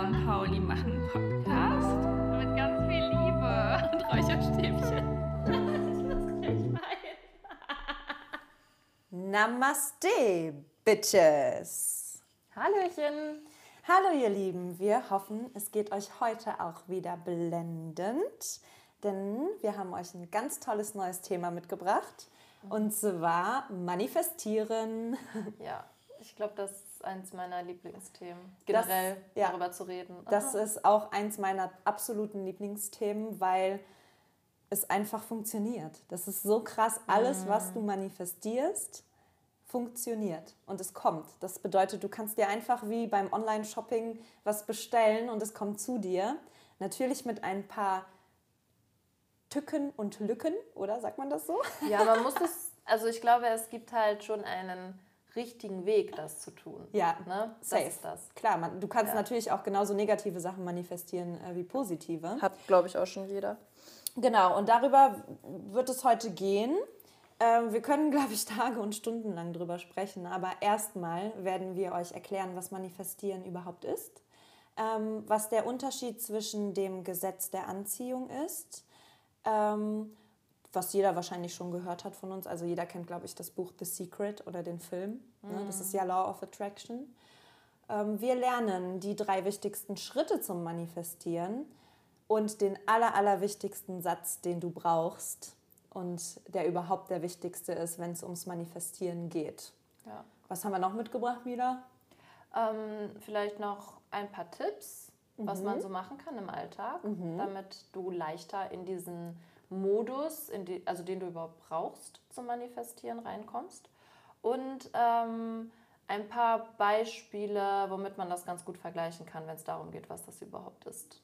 Und Pauli machen einen Podcast mit ganz viel Liebe und Räucherstäbchen. Namaste, Bitches. Hallöchen. Hallo ihr Lieben, wir hoffen, es geht euch heute auch wieder blendend, denn wir haben euch ein ganz tolles neues Thema mitgebracht und zwar manifestieren. Ja, ich glaube, das ist eins meiner Lieblingsthemen, generell Das- ja. darüber zu reden. Das ist auch eins meiner absoluten Lieblingsthemen, weil es einfach funktioniert. Das ist so krass. Alles, was du manifestierst, funktioniert und es kommt. Das bedeutet, du kannst dir einfach wie beim Online-Shopping was bestellen und es kommt zu dir. Natürlich mit ein paar Tücken und Lücken, oder sagt man das so? Ja, man muss es, also ich glaube, es gibt halt schon einen richtigen Weg, das zu tun. Ja, ne? Das safe. ist das. Klar, man, du kannst Ja. natürlich auch genauso negative Sachen manifestieren äh, wie positive. Hat, glaube ich, auch schon jeder. Genau, und darüber wird es heute gehen. Ähm, wir können, glaube ich, Tage und Stunden lang drüber sprechen, aber erstmal werden wir euch erklären, was Manifestieren überhaupt ist, ähm, was der Unterschied zwischen dem Gesetz der Anziehung ist, ähm, was jeder wahrscheinlich schon gehört hat von uns. Also jeder kennt, glaube ich, das Buch The Secret oder den Film. Ne? Das ist ja Law of Attraction. Ähm, wir lernen die drei wichtigsten Schritte zum Manifestieren und den aller, allerwichtigsten Satz, den du brauchst und der überhaupt der wichtigste ist, wenn es ums Manifestieren geht. Ja. Was haben wir noch mitgebracht, Mila? Ähm, vielleicht noch ein paar Tipps, was Mhm. man so machen kann im Alltag, damit du leichter in diesen Modus, in die, also den du überhaupt brauchst zum Manifestieren, reinkommst. Und ähm, ein paar Beispiele, womit man das ganz gut vergleichen kann, wenn es darum geht, was das überhaupt ist.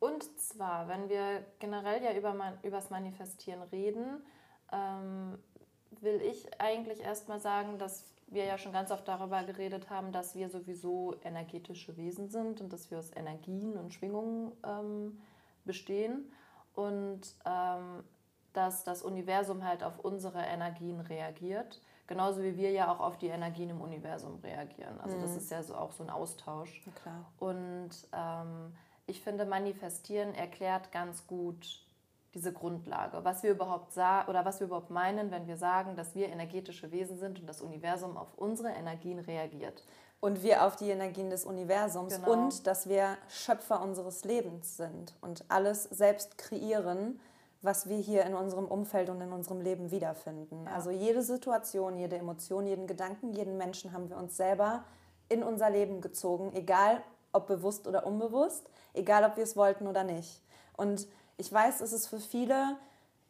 Und zwar, wenn wir generell ja über man, übers Manifestieren reden, ähm, will ich eigentlich erstmal sagen, dass wir ja schon ganz oft darüber geredet haben, dass wir sowieso energetische Wesen sind und dass wir aus Energien und Schwingungen ähm, bestehen und ähm, dass das Universum halt auf unsere Energien reagiert, genauso wie wir ja auch auf die Energien im Universum reagieren. Also das ist ja so auch so ein Austausch. Und ähm, ich finde, manifestieren erklärt ganz gut diese Grundlage, was wir überhaupt sagen oder was wir überhaupt meinen, wenn wir sagen, dass wir energetische Wesen sind und das Universum auf unsere Energien reagiert. Und wir auf die Energien des Universums Genau. und dass wir Schöpfer unseres Lebens sind und alles selbst kreieren, was wir hier in unserem Umfeld und in unserem Leben wiederfinden. Ja. Also jede Situation, jede Emotion, jeden Gedanken, jeden Menschen haben wir uns selber in unser Leben gezogen, egal ob bewusst oder unbewusst, egal ob wir es wollten oder nicht. Und ich weiß, es ist für viele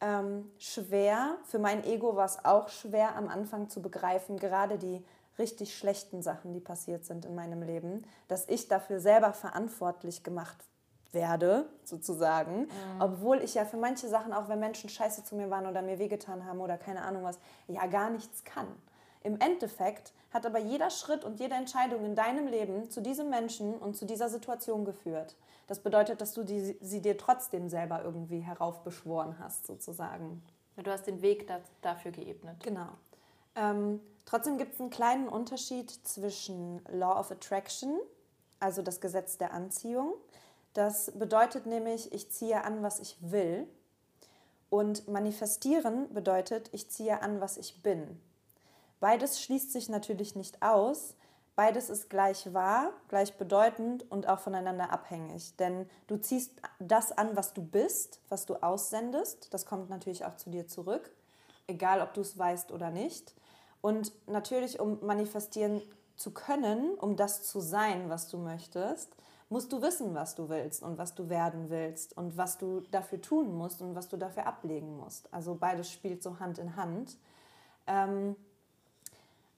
ähm, schwer, für mein Ego war es auch schwer am Anfang zu begreifen, gerade die richtig schlechten Sachen, die passiert sind in meinem Leben, dass ich dafür selber verantwortlich gemacht werde, sozusagen. Obwohl ich ja für manche Sachen, auch wenn Menschen scheiße zu mir waren oder mir wehgetan haben oder keine Ahnung was, ja gar nichts kann. Im Endeffekt hat aber jeder Schritt und jede Entscheidung in deinem Leben zu diesem Menschen und zu dieser Situation geführt. Das bedeutet, dass du die, sie dir trotzdem selber irgendwie heraufbeschworen hast, sozusagen. Du hast den Weg da, dafür geebnet. Genau. Ähm, trotzdem gibt es einen kleinen Unterschied zwischen Law of Attraction, also das Gesetz der Anziehung. Das bedeutet nämlich, ich ziehe an, was ich will. Und manifestieren bedeutet, ich ziehe an, was ich bin. Beides schließt sich natürlich nicht aus. Beides ist gleich wahr, gleich bedeutend und auch voneinander abhängig. Denn du ziehst das an, was du bist, was du aussendest. Das kommt natürlich auch zu dir zurück, egal ob du es weißt oder nicht. Und natürlich, um manifestieren zu können, um das zu sein, was du möchtest, musst du wissen, was du willst und was du werden willst und was du dafür tun musst und was du dafür ablegen musst. Also beides spielt so Hand in Hand. Ähm,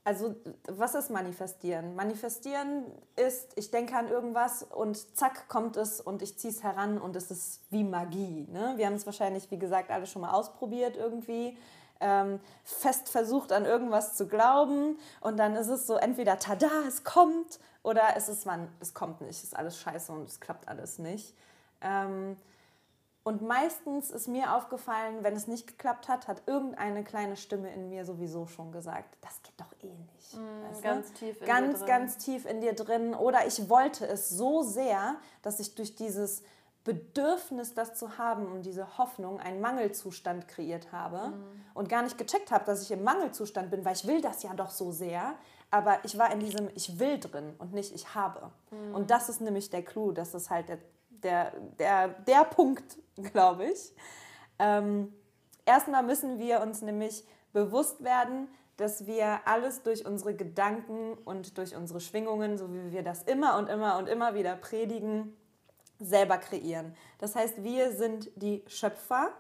also, was ist manifestieren? Manifestieren ist, ich denke an irgendwas und zack kommt es und ich ziehe es heran und es ist wie Magie. Ne? Wir haben es wahrscheinlich, wie gesagt, alle schon mal ausprobiert irgendwie. Ähm, fest versucht an irgendwas zu glauben und dann ist es so entweder tada, es kommt oder es ist man, es kommt nicht, es ist alles scheiße und es klappt alles nicht. Ähm, Und meistens ist mir aufgefallen, wenn es nicht geklappt hat, hat irgendeine kleine Stimme in mir sowieso schon gesagt, das geht doch eh nicht. Mm, weißt du? ganz tief in ganz, dir drin. ganz tief in dir drin. Oder ich wollte es so sehr, dass ich durch dieses Bedürfnis, das zu haben und diese Hoffnung einen Mangelzustand kreiert habe Mhm. und gar nicht gecheckt habe, dass ich im Mangelzustand bin, weil ich will das ja doch so sehr. Aber ich war in diesem Ich will drin und nicht Ich habe. Mhm. Und das ist nämlich der Clou. Das ist halt der, der, der, der Punkt, glaube ich. Ähm, erstmal müssen wir uns nämlich bewusst werden, dass wir alles durch unsere Gedanken und durch unsere Schwingungen, so wie wir das immer und immer und immer wieder predigen, selber kreieren. Das heißt, wir sind die Schöpfer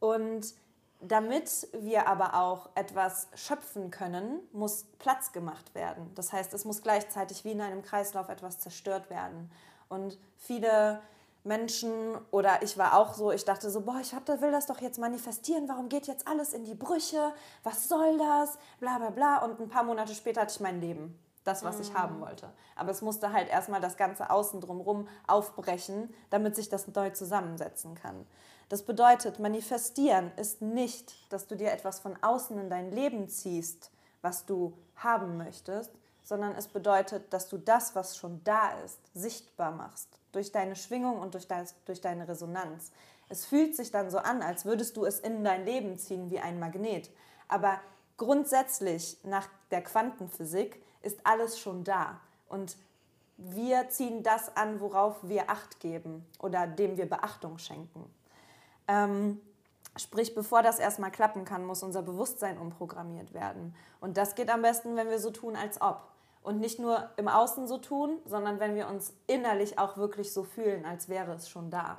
und damit wir aber auch etwas schöpfen können, muss Platz gemacht werden. Das heißt, es muss gleichzeitig wie in einem Kreislauf etwas zerstört werden. Und viele Menschen oder ich war auch so, ich dachte so, boah, ich hab, will das doch jetzt manifestieren, warum geht jetzt alles in die Brüche, was soll das, bla bla bla. Und ein paar Monate später hatte ich mein Leben, das, was ich haben wollte. Aber es musste halt erstmal das ganze Außen drumherum aufbrechen, damit sich das neu zusammensetzen kann. Das bedeutet, manifestieren ist nicht, dass du dir etwas von außen in dein Leben ziehst, was du haben möchtest, sondern es bedeutet, dass du das, was schon da ist, sichtbar machst. Durch deine Schwingung und durch, dein, durch deine Resonanz. Es fühlt sich dann so an, als würdest du es in dein Leben ziehen wie ein Magnet. Aber grundsätzlich nach der Quantenphysik ist alles schon da. Und wir ziehen das an, worauf wir Acht geben oder dem wir Beachtung schenken. Ähm, sprich, bevor das erstmal klappen kann, muss unser Bewusstsein umprogrammiert werden. Und das geht am besten, wenn wir so tun, als ob. Und nicht nur im Außen so tun, sondern wenn wir uns innerlich auch wirklich so fühlen, als wäre es schon da.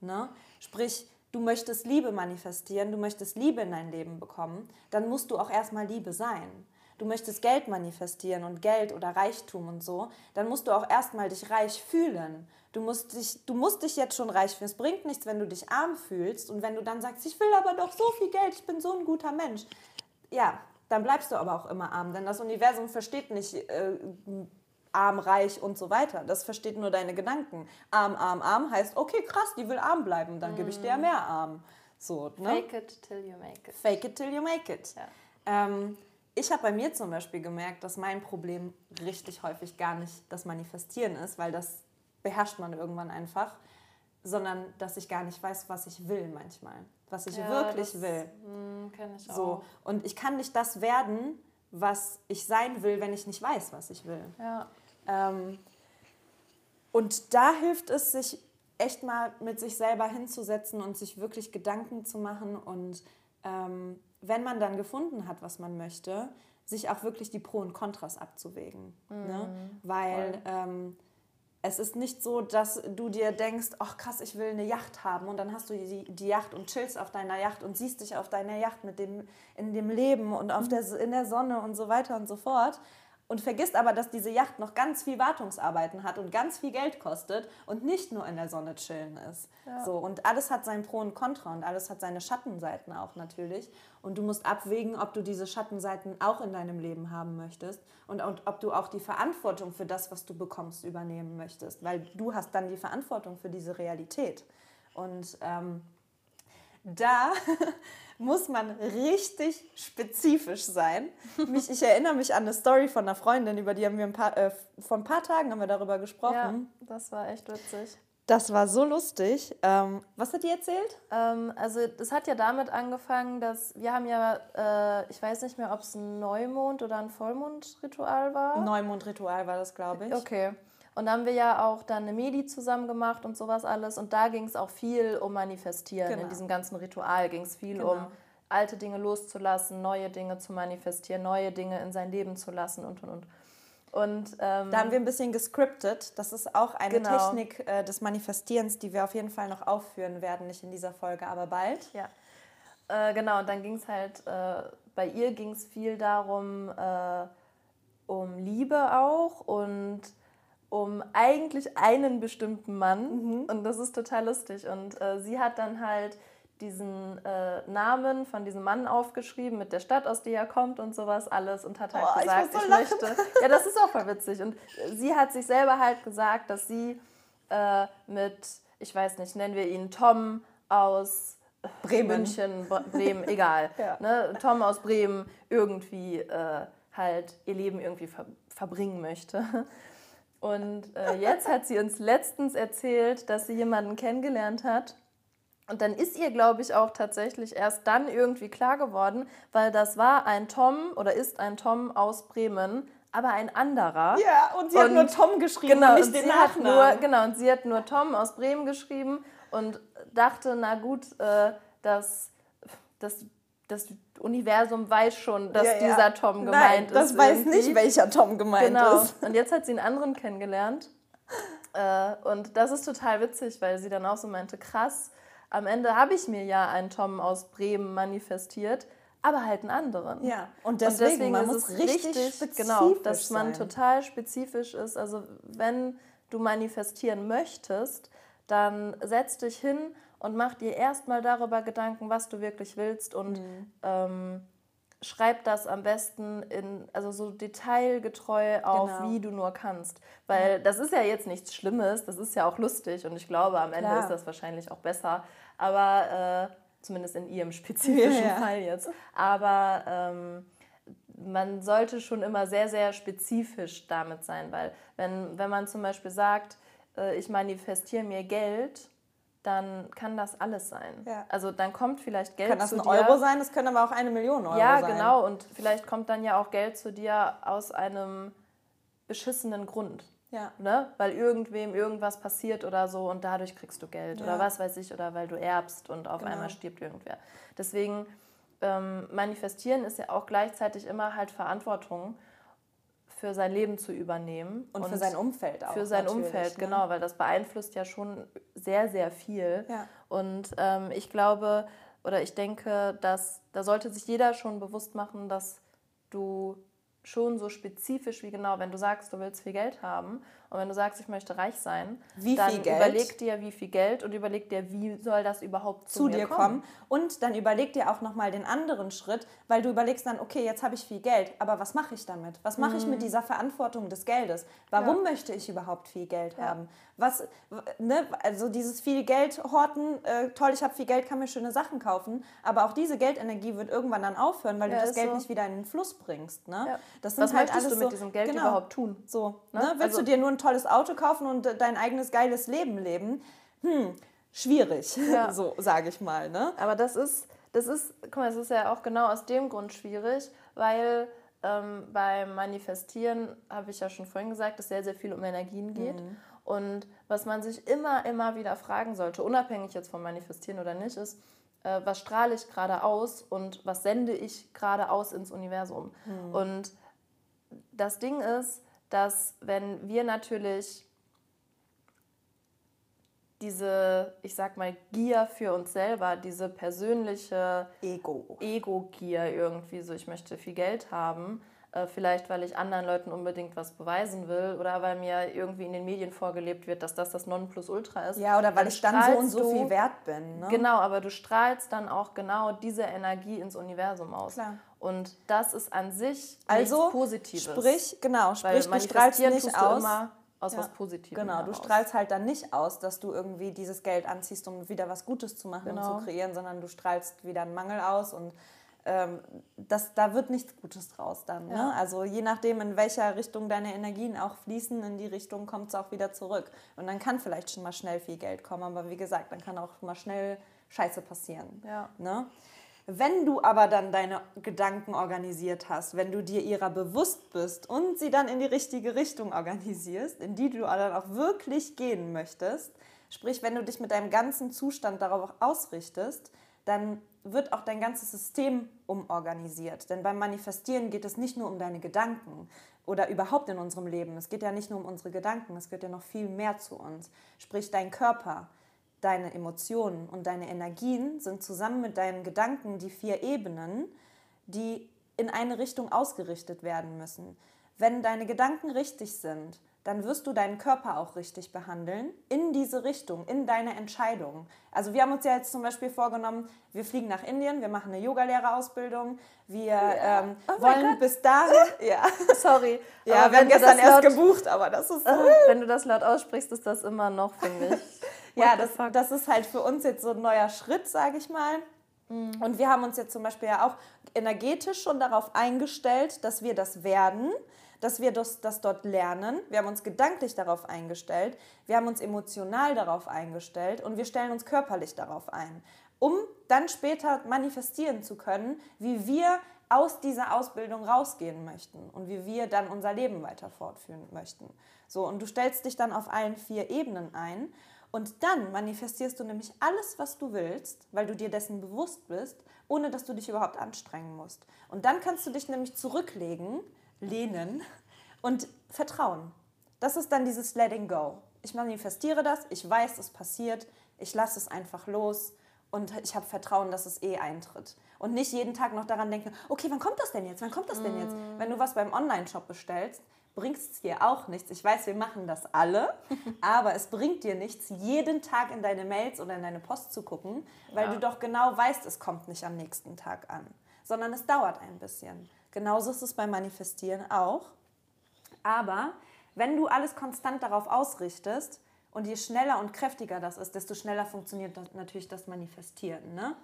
Ne? Sprich, du möchtest Liebe manifestieren, du möchtest Liebe in dein Leben bekommen, dann musst du auch erstmal Liebe sein. Du möchtest Geld manifestieren und Geld oder Reichtum und so, dann musst du auch erstmal dich reich fühlen. Du musst, dich, du musst dich jetzt schon reich fühlen. Es bringt nichts, wenn du dich arm fühlst und wenn du dann sagst, ich will aber doch so viel Geld, ich bin so ein guter Mensch. Ja, dann bleibst du aber auch immer arm, denn das Universum versteht nicht äh, arm, reich und so weiter. Das versteht nur deine Gedanken. Arm, arm, arm heißt, okay, krass, die will arm bleiben, dann gebe ich dir ja mehr arm. So, ne? Fake it till you make it. Fake it till you make it. Ja. Ähm, ich habe bei mir zum Beispiel gemerkt, dass mein Problem richtig häufig gar nicht das Manifestieren ist, weil das beherrscht man irgendwann einfach, sondern dass ich gar nicht weiß, was ich will manchmal. Was ich Ja, wirklich das, will. Hm, kenn ich So. Und ich kann nicht das werden, was ich sein will, wenn ich nicht weiß, was ich will. Ja. Ähm, und da hilft es, sich echt mal mit sich selber hinzusetzen und sich wirklich Gedanken zu machen. Und ähm, wenn man dann gefunden hat, was man möchte, sich auch wirklich die Pro und Kontras abzuwägen. Ne? Weil ähm, es ist nicht so, dass du dir denkst, ach krass, ich will eine Yacht haben und dann hast du die, die Yacht und chillst auf deiner Yacht und siehst dich auf deiner Yacht mit dem, in dem Leben und auf der, in der Sonne und so weiter und so fort. Und vergisst aber, dass diese Yacht noch ganz viel Wartungsarbeiten hat und ganz viel Geld kostet und nicht nur in der Sonne chillen ist. So, und alles hat sein Pro und Contra und alles hat seine Schattenseiten auch natürlich. Und du musst abwägen, ob du diese Schattenseiten auch in deinem Leben haben möchtest und, und ob du auch die Verantwortung für das, was du bekommst, übernehmen möchtest. Weil du hast dann die Verantwortung für diese Realität. Und ähm, da muss man richtig spezifisch sein. Mich, ich erinnere mich an eine Story von einer Freundin, über die haben wir ein paar, äh, vor ein paar Tagen haben wir darüber gesprochen. ja, das war echt witzig. Das war so lustig. Ähm, was hat die erzählt? Ähm, also das hat ja damit angefangen, dass wir haben ja, äh, ich weiß nicht mehr, ob es ein Neumond oder ein Vollmondritual war. Neumondritual war das, glaube ich. Okay. Und dann haben wir ja auch dann eine Medi zusammen gemacht und sowas alles. Und da ging es auch viel um Manifestieren. Genau. In diesem ganzen Ritual ging es viel Genau. um alte Dinge loszulassen, neue Dinge zu manifestieren, neue Dinge in sein Leben zu lassen und und und. Und ähm, Da haben wir ein bisschen gescriptet. Das ist auch eine Genau. Technik äh, des Manifestierens, die wir auf jeden Fall noch aufführen werden. Nicht in dieser Folge, aber bald. Ja, äh, genau. Und dann ging es halt, äh, bei ihr ging es viel darum, äh, um Liebe auch und um eigentlich einen bestimmten Mann. Und das ist total lustig. Und äh, sie hat dann halt diesen äh, Namen von diesem Mann aufgeschrieben mit der Stadt, aus der er kommt und sowas alles und hat halt Oh, ich gesagt, muss so ich, möchte. Ja, das ist auch voll witzig. Und äh, sie hat sich selber halt gesagt, dass sie äh, mit, ich weiß nicht, nennen wir ihn Tom aus Bremen. München, Bre- Bremen, egal. Ja. ne? Tom aus Bremen irgendwie äh, halt ihr Leben irgendwie ver verbringen möchte. Und äh, jetzt hat sie uns letztens erzählt, dass sie jemanden kennengelernt hat. Und dann ist ihr, glaube ich, auch tatsächlich erst dann irgendwie klar geworden, weil das war ein Tom oder ist ein Tom aus Bremen, aber ein anderer. Ja, und sie hat Und- nur Tom geschrieben Genau, und nicht und den sie hat nur, Nachnamen. genau, und sie hat nur Tom aus Bremen geschrieben und dachte, na gut, äh, dass das, das Universum weiß schon, dass Ja, ja. dieser Tom Nein, gemeint das ist. weiß irgendwie. nicht, welcher Tom gemeint Genau. ist. Und jetzt hat sie einen anderen kennengelernt. Äh, und das ist total witzig, weil sie dann auch so meinte, krass, am Ende habe ich mir ja einen Tom aus Bremen manifestiert, aber halt einen anderen. Ja, und deswegen, man ist muss es richtig genau, spezifisch dass man sein. total spezifisch ist. Also wenn du manifestieren möchtest, dann setz dich hin und mach dir erstmal darüber Gedanken, was du wirklich willst und Mhm. ähm, schreib das am besten in, also so detailgetreu auf, Genau. wie du nur kannst. Weil das ist ja jetzt nichts Schlimmes, das ist ja auch lustig und ich glaube, am Ende Klar. ist das wahrscheinlich auch besser. Aber äh, zumindest in ihrem spezifischen Ja, ja. Fall jetzt. Aber ähm, man sollte schon immer sehr, sehr spezifisch damit sein, weil wenn, wenn man zum Beispiel sagt, äh, ich manifestiere mir Geld, dann kann das alles sein. Ja. Also dann kommt vielleicht Geld Kann das zu ein dir. Euro sein, das können aber auch eine Million Euro ja, sein. genau. Und vielleicht kommt dann ja auch Geld zu dir aus einem beschissenen Grund. Ja. Ne? Weil irgendwem irgendwas passiert oder so und dadurch kriegst du Geld Ja. oder was weiß ich oder weil du erbst und auf Genau. einmal stirbt irgendwer. Deswegen ähm, manifestieren ist ja auch gleichzeitig immer halt Verantwortung für sein Leben zu übernehmen Und, für sein Umfeld auch. für sein Umfeld, ne? genau, weil das beeinflusst ja schon sehr, sehr viel. Ja. Und ähm, ich glaube oder ich denke, dass da sollte sich jeder schon bewusst machen, dass du schon so spezifisch wie genau, wenn du sagst, du willst viel Geld haben und wenn du sagst, ich möchte reich sein, Wie dann überleg dir, wie viel Geld und überleg dir, wie soll das überhaupt zu, zu dir kommen. Und dann überleg dir auch nochmal den anderen Schritt, weil du überlegst dann, okay, jetzt habe ich viel Geld, aber was mache ich damit? Was mache ich mit dieser Verantwortung des Geldes? Warum möchte ich überhaupt viel Geld haben? Was, ne, also dieses viel Geld horten, äh, toll, ich habe viel Geld, kann mir schöne Sachen kaufen, aber auch diese Geldenergie wird irgendwann dann aufhören, weil Ja, du das Geld so. nicht wieder in den Fluss bringst. Ne? Ja. Das Was sind halt möchtest alles du mit so, diesem Geld genau, überhaupt tun? So, Ne? ne? Willst Also- du dir nur ein tolles Auto kaufen und dein eigenes geiles Leben leben? Hm, schwierig, Ja. so sage ich mal. Ne? Aber das ist, das ist, guck mal, es ist ja auch genau aus dem Grund schwierig, weil ähm, beim Manifestieren, habe ich ja schon vorhin gesagt, es sehr, sehr viel um Energien geht. Mhm. Und was man sich immer, immer wieder fragen sollte, unabhängig jetzt vom Manifestieren oder nicht, ist, äh, was strahle ich gerade aus und was sende ich gerade aus ins Universum? Mhm. Und das Ding ist, dass wenn wir natürlich diese, ich sag mal, Gier für uns selber, diese persönliche Ego. Ego-Gier irgendwie, so ich möchte viel Geld haben, vielleicht weil ich anderen Leuten unbedingt was beweisen will oder weil mir irgendwie in den Medien vorgelebt wird, dass das das Nonplusultra ist. Ja, oder weil ich dann so und so viel wert bin. Ne? Genau, aber du strahlst dann auch genau diese Energie ins Universum aus. Klar. Und das ist an sich Also, nichts Positives. Sprich, genau, weil sprich, du strahlst nicht aus. immer aus Ja, was Positivem Genau, du strahlst halt dann nicht aus, dass du irgendwie dieses Geld anziehst, um wieder was Gutes zu machen Genau. und zu kreieren, sondern du strahlst wieder einen Mangel aus und ähm, das, da wird nichts Gutes draus dann. Ja. Ne? Also je nachdem, in welcher Richtung deine Energien auch fließen, in die Richtung kommt es auch wieder zurück. Und dann kann vielleicht schon mal schnell viel Geld kommen, aber wie gesagt, dann kann auch mal schnell Scheiße passieren. Ja. Ne? Wenn du aber dann deine Gedanken organisiert hast, wenn du dir ihrer bewusst bist und sie dann in die richtige Richtung organisierst, in die du dann auch wirklich gehen möchtest, sprich, wenn du dich mit deinem ganzen Zustand darauf ausrichtest, dann wird auch dein ganzes System umorganisiert. Denn beim Manifestieren geht es nicht nur um deine Gedanken oder überhaupt in unserem Leben. Es geht ja nicht nur um unsere Gedanken, es gehört ja noch viel mehr zu uns. Sprich, dein Körper, deine Emotionen und deine Energien sind zusammen mit deinen Gedanken die vier Ebenen, die in eine Richtung ausgerichtet werden müssen. Wenn deine Gedanken richtig sind, dann wirst du deinen Körper auch richtig behandeln, in diese Richtung, in deine Entscheidung. Also wir haben uns ja jetzt zum Beispiel vorgenommen, wir fliegen nach Indien, wir machen eine Yogalehrerausbildung, wir ähm, Oh wollen bis dahin, ja, Sorry. ja wir haben gestern erst laut- gebucht, aber das ist Äh, Wenn du das laut aussprichst, ist das immer noch, finde ich. ja, das, das ist halt für uns jetzt so ein neuer Schritt, sage ich mal. Mhm. Und wir haben uns jetzt zum Beispiel ja auch energetisch schon darauf eingestellt, dass wir das werden, dass wir das, das dort lernen. Wir haben uns gedanklich darauf eingestellt, wir haben uns emotional darauf eingestellt und wir stellen uns körperlich darauf ein, um dann später manifestieren zu können, wie wir aus dieser Ausbildung rausgehen möchten und wie wir dann unser Leben weiter fortführen möchten. So, und du stellst dich dann auf allen vier Ebenen ein und dann manifestierst du nämlich alles, was du willst, weil du dir dessen bewusst bist, ohne dass du dich überhaupt anstrengen musst. Und dann kannst du dich nämlich zurücklegen, lehnen und vertrauen. Das ist dann dieses Letting Go. Ich manifestiere das, ich weiß, es passiert, ich lasse es einfach los und ich habe Vertrauen, dass es eh eintritt. Und nicht jeden Tag noch daran denken, okay, wann kommt das denn jetzt? Wann kommt das denn jetzt? Wenn du was beim Online-Shop bestellst, bringt es dir auch nichts. Ich weiß, wir machen das alle, aber es bringt dir nichts, jeden Tag in deine Mails oder in deine Post zu gucken, weil Ja. du doch genau weißt, es kommt nicht am nächsten Tag an, sondern es dauert ein bisschen. Genauso ist es beim Manifestieren auch. Aber wenn du alles konstant darauf ausrichtest und je schneller und kräftiger das ist, desto schneller funktioniert das, natürlich das Manifestieren. Ne?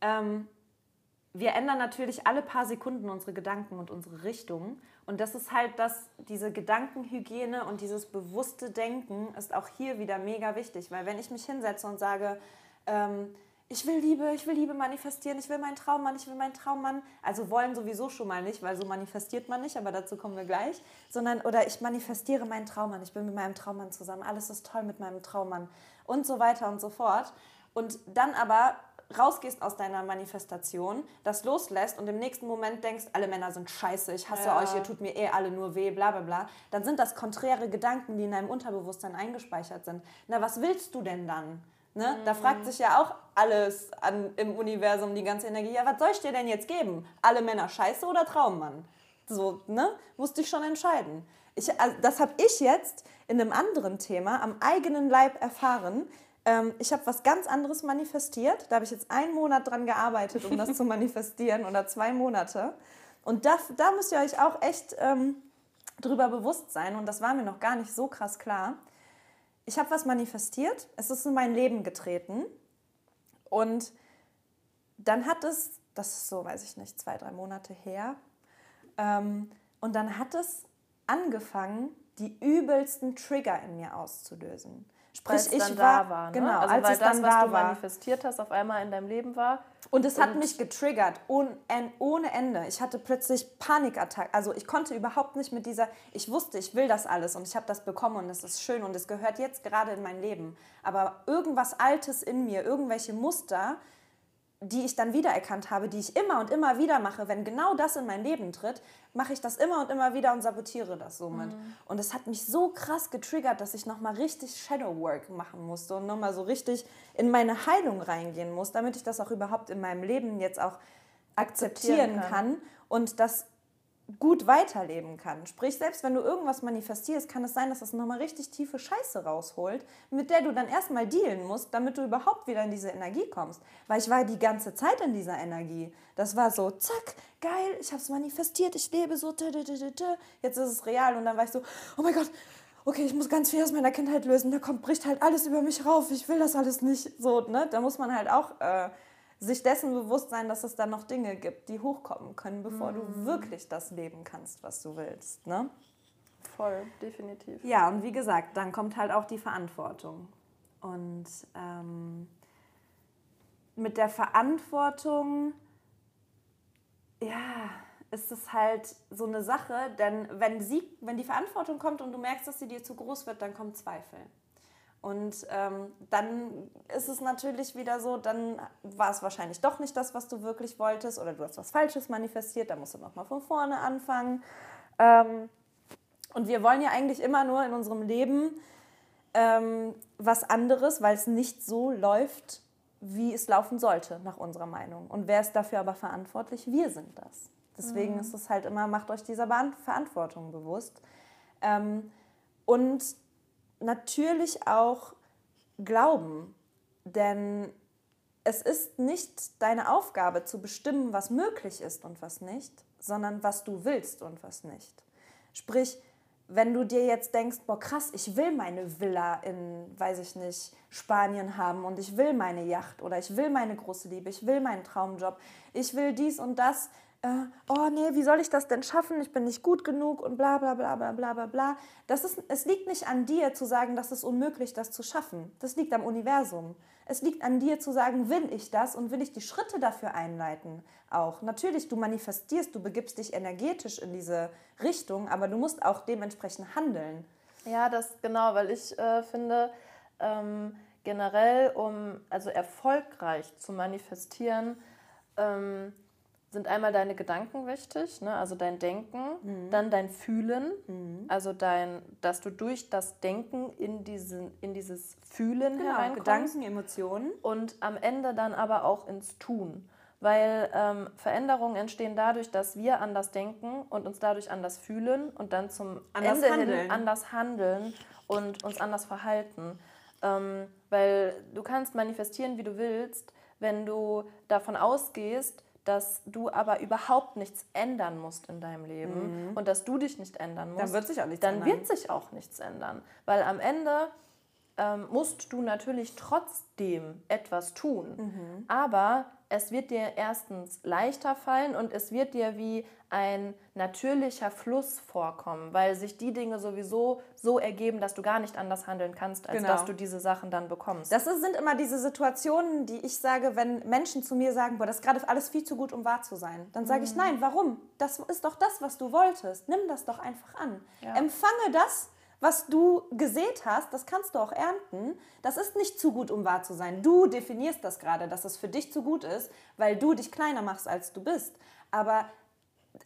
Ähm, wir ändern natürlich alle paar Sekunden unsere Gedanken und unsere Richtung. Und das ist halt das, diese Gedankenhygiene und dieses bewusste Denken ist auch hier wieder mega wichtig. Weil wenn ich mich hinsetze und sage, ähm, ich will Liebe, ich will Liebe manifestieren, ich will meinen Traummann, ich will meinen Traummann. Also wollen sowieso schon mal nicht, weil so manifestiert man nicht, aber dazu kommen wir gleich. Sondern, oder ich manifestiere meinen Traummann, ich bin mit meinem Traummann zusammen, alles ist toll mit meinem Traummann und so weiter und so fort. Und dann aber rausgehst aus deiner Manifestation, das loslässt und im nächsten Moment denkst, alle Männer sind scheiße, ich hasse Ja. euch, ihr tut mir eh alle nur weh, bla bla bla, dann sind das konträre Gedanken, die in deinem Unterbewusstsein eingespeichert sind. Na, was willst du denn dann? Ne? Da fragt sich ja auch alles an, im Universum, die ganze Energie, ja, was soll ich dir denn jetzt geben? Alle Männer scheiße oder Traummann? So, ne? Musste ich schon entscheiden. Ich, also das habe ich jetzt in einem anderen Thema am eigenen Leib erfahren. Ähm, ich habe was ganz anderes manifestiert. Da habe ich jetzt einen Monat dran gearbeitet, um das zu manifestieren oder zwei Monate. Und da, da müsst ihr euch auch echt ähm, drüber bewusst sein. Und das war mir noch gar nicht so krass klar. Ich habe was manifestiert. Es ist in mein Leben getreten. Und dann hat es, das ist so, weiß ich nicht, zwei, drei Monate her. Ähm, und dann hat es angefangen, die übelsten Trigger in mir auszulösen. Sprich, ich dann war, da war. Ne? genau, also als weil es das, dann was da du war. manifestiert hast, auf einmal in deinem Leben war. Und es hat Und- mich getriggert, ohne, ohne Ende. Ich hatte plötzlich Panikattacken. Also ich konnte überhaupt nicht mit dieser, ich wusste, ich will das alles und ich habe das bekommen und es ist schön und es gehört jetzt gerade in mein Leben. Aber irgendwas Altes in mir, irgendwelche Muster, die ich dann wiedererkannt habe, die ich immer und immer wieder mache, wenn genau das in mein Leben tritt, mache ich das immer und immer wieder und sabotiere das somit. Und es hat mich so krass getriggert, dass ich nochmal richtig Shadow Work machen musste und nochmal so richtig in meine Heilung reingehen muss, damit ich das auch überhaupt in meinem Leben jetzt auch akzeptieren Akzeptieren kann. kann. und das gut weiterleben kann. Sprich, selbst wenn du irgendwas manifestierst, kann es sein, dass das nochmal richtig tiefe Scheiße rausholt, mit der du dann erstmal dealen musst, damit du überhaupt wieder in diese Energie kommst. Weil ich war die ganze Zeit in dieser Energie. Das war so, zack, geil, ich habe es manifestiert, ich lebe so, tü, tü, tü, jetzt ist es real. Und dann war ich so, oh mein Gott, okay, ich muss ganz viel aus meiner Kindheit lösen, da kommt, bricht halt alles über mich rauf, ich will das alles nicht. So, ne? Da muss man halt auch äh, sich dessen bewusst sein, dass es dann noch Dinge gibt, die hochkommen können, bevor du wirklich das leben kannst, was du willst. Ne? Voll, definitiv. Ja, und wie gesagt, dann kommt halt auch die Verantwortung. Und ähm, mit der Verantwortung, ja, ist es halt so eine Sache, denn wenn, sie, wenn die Verantwortung kommt und du merkst, dass sie dir zu groß wird, dann kommt Zweifel. Und ähm, dann ist es natürlich wieder so, dann war es wahrscheinlich doch nicht das, was du wirklich wolltest, oder du hast was Falsches manifestiert, dann musst du nochmal von vorne anfangen. Ähm, und wir wollen ja eigentlich immer nur in unserem Leben ähm, was anderes, weil es nicht so läuft, wie es laufen sollte, nach unserer Meinung. Und wer ist dafür aber verantwortlich? Wir sind das. Deswegen ist es halt immer, macht euch dieser Verantwortung bewusst. Ähm, und natürlich auch Glauben. Denn es ist nicht deine Aufgabe zu bestimmen, was möglich ist und was nicht, sondern was du willst und was nicht. Sprich, wenn du dir jetzt denkst, boah krass, ich will meine Villa in, weiß ich nicht, Spanien haben und ich will meine Yacht oder ich will meine große Liebe, ich will meinen Traumjob, ich will dies und das, äh, oh nee, wie soll ich das denn schaffen? Ich bin nicht gut genug und bla bla bla bla bla bla bla. Das ist, es liegt nicht an dir zu sagen, das ist unmöglich, das zu schaffen. Das liegt am Universum. Es liegt an dir zu sagen, will ich das und will ich die Schritte dafür einleiten auch. Natürlich, du manifestierst, du begibst dich energetisch in diese Richtung, aber du musst auch dementsprechend handeln. Ja, das genau, weil ich äh, finde, ähm, generell, um also erfolgreich zu manifestieren, ähm, sind einmal deine Gedanken wichtig, ne? also dein Denken, mhm. dann dein Fühlen, mhm. also dein, dass du durch das Denken in, diesen, in dieses Fühlen genau, hereinkommst. Gedanken, Emotionen. Und am Ende dann aber auch ins Tun. Weil ähm, Veränderungen entstehen dadurch, dass wir anders denken und uns dadurch anders fühlen und dann zum anders Ende handeln. hin anders handeln und uns anders verhalten. Ähm, weil du kannst manifestieren, wie du willst, wenn du davon ausgehst, dass du aber überhaupt nichts ändern musst in deinem Leben mhm. und dass du dich nicht ändern musst, dann wird sich auch nichts dann ändern. wird sich auch nichts ändern. Weil am Ende ähm, musst du natürlich trotzdem etwas tun. Mhm. Aber es wird dir erstens leichter fallen und es wird dir wie ein natürlicher Fluss vorkommen, weil sich die Dinge sowieso so ergeben, dass du gar nicht anders handeln kannst, als genau. dass du diese Sachen dann bekommst. Das sind immer diese Situationen, die ich sage, wenn Menschen zu mir sagen, boah, das ist gerade alles viel zu gut, um wahr zu sein. Dann sage mhm. ich, nein, warum? Das ist doch das, was du wolltest. Nimm das doch einfach an. Ja. Empfange das, was du gesät hast, das kannst du auch ernten. Das ist nicht zu gut, um wahr zu sein. Du definierst das gerade, dass es für dich zu gut ist, weil du dich kleiner machst, als du bist. Aber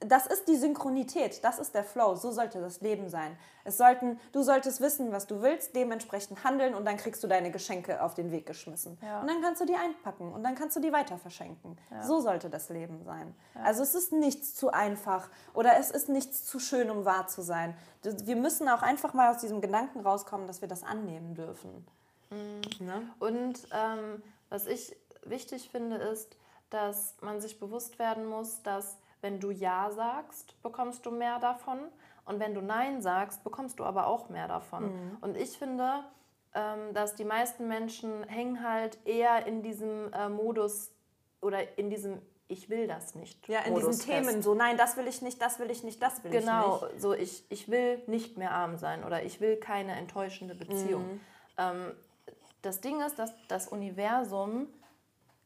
das ist die Synchronität, das ist der Flow, so sollte das Leben sein. Es sollten, du solltest wissen, was du willst, dementsprechend handeln und dann kriegst du deine Geschenke auf den Weg geschmissen. Ja. Und dann kannst du die einpacken und dann kannst du die weiter verschenken. Ja. So sollte das Leben sein. Ja. Also es ist nichts zu einfach oder es ist nichts zu schön, um wahr zu sein. Wir müssen auch einfach mal aus diesem Gedanken rauskommen, dass wir das annehmen dürfen. Mhm. Ne? Und ähm, was ich wichtig finde, ist, dass man sich bewusst werden muss, dass wenn du Ja sagst, bekommst du mehr davon. Und wenn du Nein sagst, bekommst du aber auch mehr davon. Mhm. Und ich finde, ähm, dass die meisten Menschen hängen halt eher in diesem äh, Modus oder in diesem ich will das nicht. Ja, in Modus diesen Themen, so nein, das will ich nicht, das will ich nicht, das will genau, ich nicht. Genau, so ich, ich will nicht mehr arm sein oder ich will keine enttäuschende Beziehung. Mhm. Ähm, das Ding ist, dass das Universum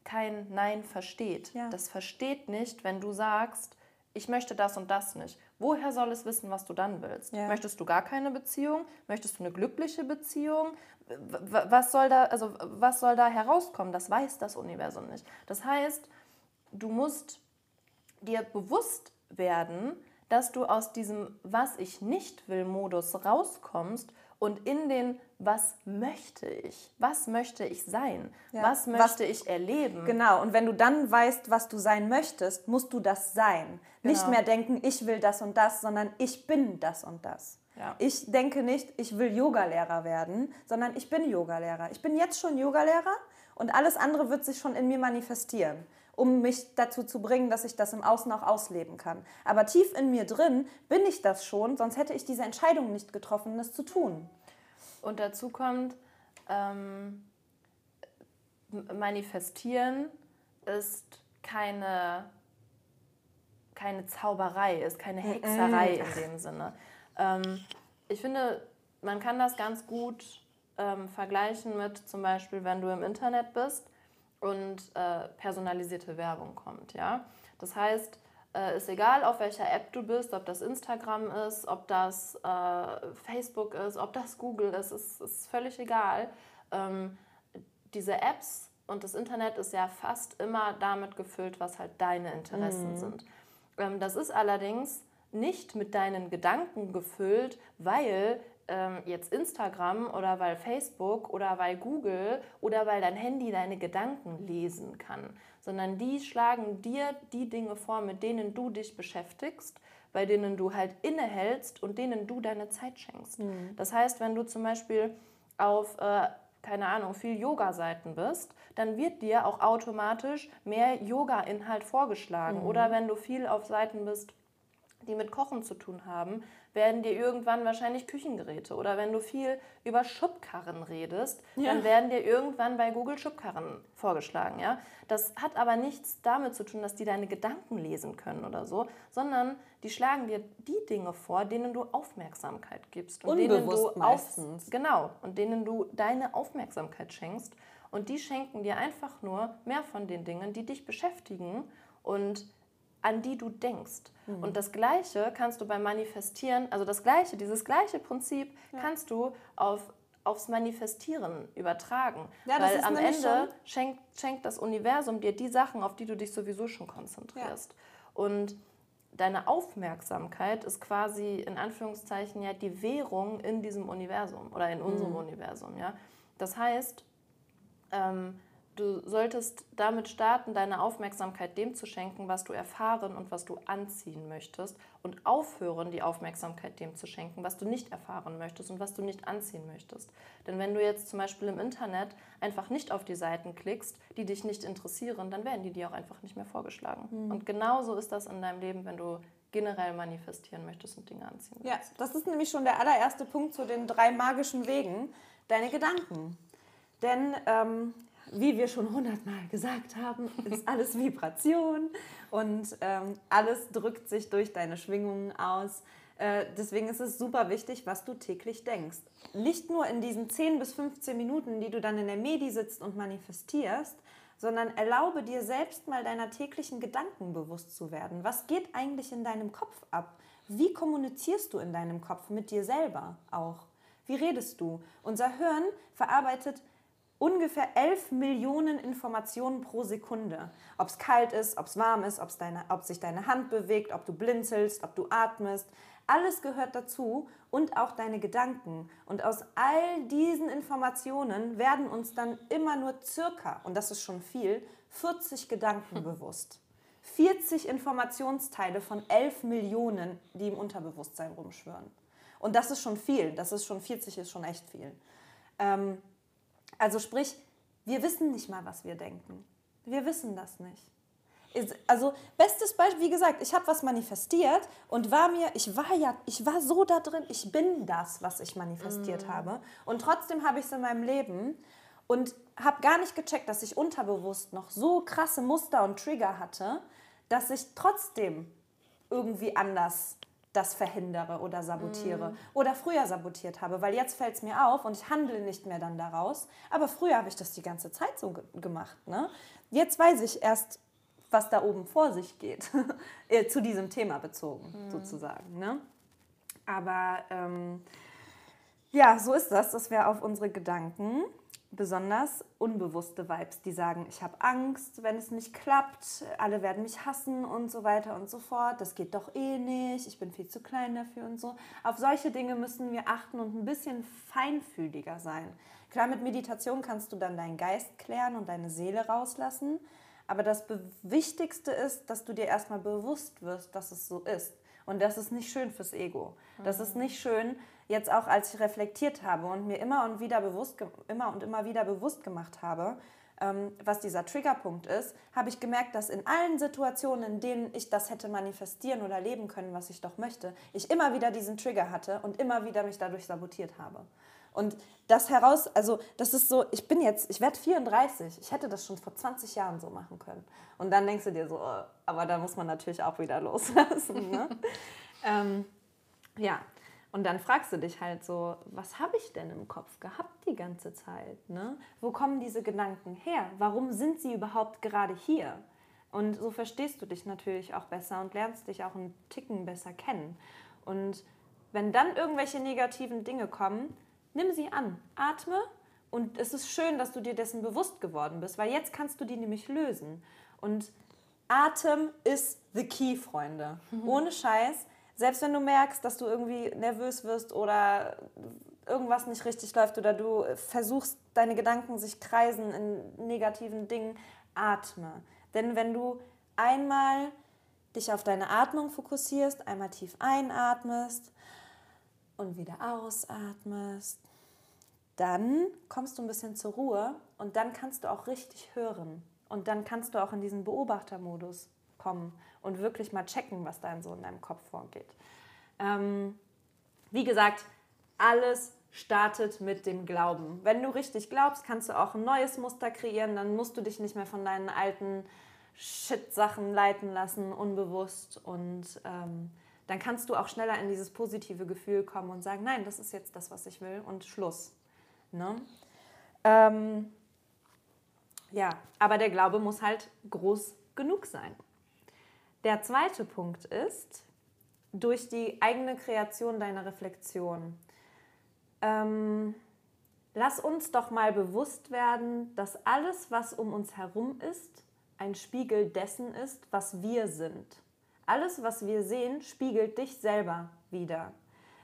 kein Nein versteht. Ja. Das versteht nicht, wenn du sagst, ich möchte das und das nicht. Woher soll es wissen, was du dann willst? Ja. Möchtest du gar keine Beziehung? Möchtest du eine glückliche Beziehung? Was soll da, also was soll da herauskommen? Das weiß das Universum nicht. Das heißt, du musst dir bewusst werden, dass du aus diesem Was ich nicht will Modus rauskommst und in den was möchte ich? Was möchte ich sein? Ja. Was möchte was, ich erleben? Genau, und wenn du dann weißt, was du sein möchtest, musst du das sein. Genau. Nicht mehr denken, ich will das und das, sondern ich bin das und das. Ja. Ich denke nicht, ich will Yogalehrer werden, sondern ich bin Yogalehrer. Ich bin jetzt schon Yogalehrer und alles andere wird sich schon in mir manifestieren, um mich dazu zu bringen, dass ich das im Außen auch ausleben kann. Aber tief in mir drin bin ich das schon, sonst hätte ich diese Entscheidung nicht getroffen, das zu tun. Und dazu kommt, ähm, manifestieren ist keine, keine Zauberei, ist keine Hexerei in dem Sinne. Ähm, ich finde, man kann das ganz gut ähm, vergleichen mit zum Beispiel, wenn du im Internet bist und äh, personalisierte Werbung kommt. Ja? Das heißt, äh, ist egal, auf welcher App du bist, ob das Instagram ist, ob das äh, Facebook ist, ob das Google ist, ist, ist völlig egal. Ähm, diese Apps und das Internet ist ja fast immer damit gefüllt, was halt deine Interessen mhm. sind. Ähm, das ist allerdings nicht mit deinen Gedanken gefüllt, weil ähm, jetzt Instagram oder weil Facebook oder weil Google oder weil dein Handy deine Gedanken lesen kann, sondern die schlagen dir die Dinge vor, mit denen du dich beschäftigst, bei denen du halt innehältst und denen du deine Zeit schenkst. Mhm. Das heißt, wenn du zum Beispiel auf, äh, keine Ahnung, viel Yoga-Seiten bist, dann wird dir auch automatisch mehr Yoga-Inhalt vorgeschlagen. Mhm. Oder wenn du viel auf Seiten bist, die mit Kochen zu tun haben, werden dir irgendwann wahrscheinlich Küchengeräte. Oder wenn du viel über Schubkarren redest, Ja. dann werden dir irgendwann bei Google Schubkarren vorgeschlagen. Ja? Das hat aber nichts damit zu tun, dass die deine Gedanken lesen können oder so, sondern die schlagen dir die Dinge vor, denen du Aufmerksamkeit gibst. Und denen du meistens. Genau, und denen du deine Aufmerksamkeit schenkst. Und die schenken dir einfach nur mehr von den Dingen, die dich beschäftigen und an die du denkst. Mhm. Und das Gleiche kannst du beim Manifestieren, also das Gleiche, dieses gleiche Prinzip kannst du auf, aufs Manifestieren übertragen. Ja, Weil am Ende schenkt, schenkt das Universum dir die Sachen, auf die du dich sowieso schon konzentrierst. Und deine Aufmerksamkeit ist quasi in Anführungszeichen ja die Währung in diesem Universum oder in unserem Mhm. Universum. Ja? Das heißt, ähm, du solltest damit starten, deine Aufmerksamkeit dem zu schenken, was du erfahren und was du anziehen möchtest und aufhören, die Aufmerksamkeit dem zu schenken, was du nicht erfahren möchtest und was du nicht anziehen möchtest. Denn wenn du jetzt zum Beispiel im Internet einfach nicht auf die Seiten klickst, die dich nicht interessieren, dann werden die dir auch einfach nicht mehr vorgeschlagen. Und genauso ist das in deinem Leben, wenn du generell manifestieren möchtest und Dinge anziehen Ja, willst. das ist nämlich schon der allererste Punkt zu den drei magischen Wegen. Deine Gedanken. Denn, ähm, wie wir schon hundertmal gesagt haben, ist alles Vibration und ähm, alles drückt sich durch deine Schwingungen aus. Äh, deswegen ist es super wichtig, was du täglich denkst. Nicht nur in diesen 10 bis 15 Minuten, die du dann in der Medi sitzt und manifestierst, sondern erlaube dir selbst mal deiner täglichen Gedanken bewusst zu werden. Was geht eigentlich in deinem Kopf ab? Wie kommunizierst du in deinem Kopf mit dir selber auch? Wie redest du? Unser Hirn verarbeitet ungefähr 11 Millionen Informationen pro Sekunde. Ob es kalt ist, ob es warm ist, ob's deine, ob sich deine Hand bewegt, ob du blinzelst, ob du atmest. Alles gehört dazu und auch deine Gedanken. Und aus all diesen Informationen werden uns dann immer nur circa, und das ist schon viel, 40 Gedanken bewusst. 40 Informationsteile von 11 Millionen, die im Unterbewusstsein rumschwirren. Und das ist schon viel. Das ist schon 40 ist schon echt viel. Ähm, also sprich, wir wissen nicht mal, was wir denken. Wir wissen das nicht. Also bestes Beispiel, wie gesagt, ich habe was manifestiert und war mir, ich war ja, ich war so da drin, ich bin das, was ich manifestiert habe. Und trotzdem habe ich es in meinem Leben und habe gar nicht gecheckt, dass ich unterbewusst noch so krasse Muster und Trigger hatte, dass ich trotzdem irgendwie anders das verhindere oder sabotiere oder früher sabotiert habe, weil jetzt fällt es mir auf und ich handle nicht mehr dann daraus. Aber früher habe ich das die ganze Zeit so ge gemacht. Ne? Jetzt weiß ich erst, was da oben vor sich geht, äh, zu diesem Thema bezogen sozusagen. Ne? Aber ähm, ja, so ist das, dass wir auf unsere Gedanken, besonders unbewusste Vibes, die sagen, ich habe Angst, wenn es nicht klappt, alle werden mich hassen und so weiter und so fort, das geht doch eh nicht, ich bin viel zu klein dafür und so. Auf solche Dinge müssen wir achten und ein bisschen feinfühliger sein. Klar, mit Meditation kannst du dann deinen Geist klären und deine Seele rauslassen, aber das Wichtigste ist, dass du dir erstmal bewusst wirst, dass es so ist. Und das ist nicht schön fürs Ego. Das ist nicht schön, jetzt auch als ich reflektiert habe und mir immer und wieder bewusst, immer und immer wieder bewusst gemacht habe, ähm, was dieser Triggerpunkt ist, habe ich gemerkt, dass in allen Situationen, in denen ich das hätte manifestieren oder leben können, was ich doch möchte, ich immer wieder diesen Trigger hatte und immer wieder mich dadurch sabotiert habe. Und das heraus, also das ist so, ich bin jetzt, ich werde 34, ich hätte das schon vor 20 Jahren so machen können. Und dann denkst du dir so, äh, aber da muss man natürlich auch wieder loslassen. Ne? ähm, ja, und dann fragst du dich halt so, was habe ich denn im Kopf gehabt die ganze Zeit? Ne? Wo kommen diese Gedanken her? Warum sind sie überhaupt gerade hier? Und so verstehst du dich natürlich auch besser und lernst dich auch einen Ticken besser kennen. Und wenn dann irgendwelche negativen Dinge kommen, nimm sie an, atme und es ist schön, dass du dir dessen bewusst geworden bist, weil jetzt kannst du die nämlich lösen. Und Atem ist the key, Freunde. Ohne Scheiß. Selbst wenn du merkst, dass du irgendwie nervös wirst oder irgendwas nicht richtig läuft oder du versuchst, deine Gedanken sich kreisen in negativen Dingen, atme. Denn wenn du einmal dich auf deine Atmung fokussierst, einmal tief einatmest und wieder ausatmest, dann kommst du ein bisschen zur Ruhe und dann kannst du auch richtig hören. Und dann kannst du auch in diesen Beobachtermodus kommen und wirklich mal checken, was da so in deinem Kopf vorgeht. Ähm, wie gesagt, alles startet mit dem Glauben. Wenn du richtig glaubst, kannst du auch ein neues Muster kreieren, dann musst du dich nicht mehr von deinen alten Shit-Sachen leiten lassen, unbewusst. Und ähm, dann kannst du auch schneller in dieses positive Gefühl kommen und sagen, nein, das ist jetzt das, was ich will und Schluss. Ne? Ähm, ja, aber der Glaube muss halt groß genug sein. Der zweite Punkt ist, durch die eigene Kreation deiner Reflexion. Ähm, lass uns doch mal bewusst werden, dass alles, was um uns herum ist, ein Spiegel dessen ist, was wir sind. Alles, was wir sehen, spiegelt dich selber wieder.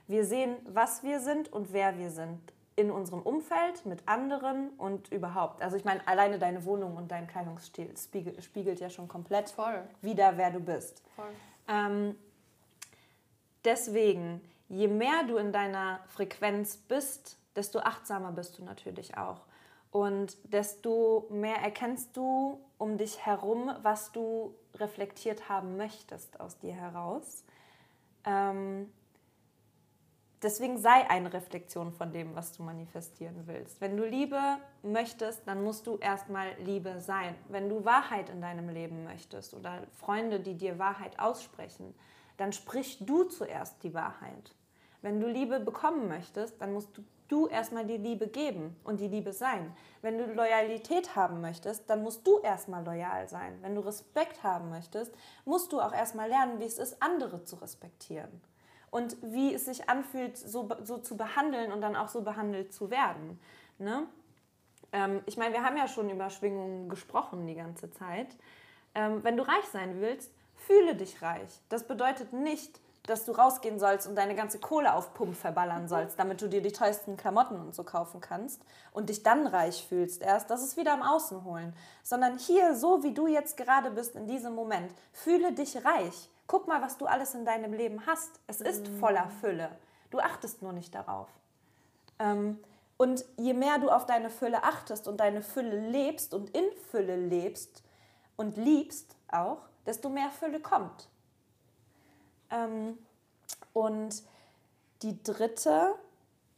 Wir sehen, was wir sind und wer wir sind. In unserem Umfeld, mit anderen und überhaupt. Also ich meine, alleine deine Wohnung und dein Kleidungsstil spiegelt, spiegelt ja schon komplett Voll. wieder, wer du bist. Ähm, deswegen, je mehr du in deiner Frequenz bist, desto achtsamer bist du natürlich auch. Und desto mehr erkennst du um dich herum, was du reflektiert haben möchtest aus dir heraus. Ähm, deswegen sei eine Reflexion von dem, was du manifestieren willst. Wenn du Liebe möchtest, dann musst du erstmal Liebe sein. Wenn du Wahrheit in deinem Leben möchtest oder Freunde, die dir Wahrheit aussprechen, dann sprich du zuerst die Wahrheit. Wenn du Liebe bekommen möchtest, dann musst du du erstmal die Liebe geben und die Liebe sein. Wenn du Loyalität haben möchtest, dann musst du erstmal loyal sein. Wenn du Respekt haben möchtest, musst du auch erstmal lernen, wie es ist, andere zu respektieren. Und wie es sich anfühlt, so, so zu behandeln und dann auch so behandelt zu werden. Ne? Ähm, ich meine, wir haben ja schon über Schwingungen gesprochen die ganze Zeit. Ähm, wenn du reich sein willst, fühle dich reich. Das bedeutet nicht, dass du rausgehen sollst und deine ganze Kohle auf Pump verballern sollst, damit du dir die teuersten Klamotten und so kaufen kannst und dich dann reich fühlst erst, das ist wieder im Außen holen. Sondern hier, so wie du jetzt gerade bist in diesem Moment, fühle dich reich. Guck mal, was du alles in deinem Leben hast. Es ist voller Fülle. Du achtest nur nicht darauf. Ähm, und je mehr du auf deine Fülle achtest und deine Fülle lebst und in Fülle lebst und liebst auch, desto mehr Fülle kommt. Ähm, und die dritte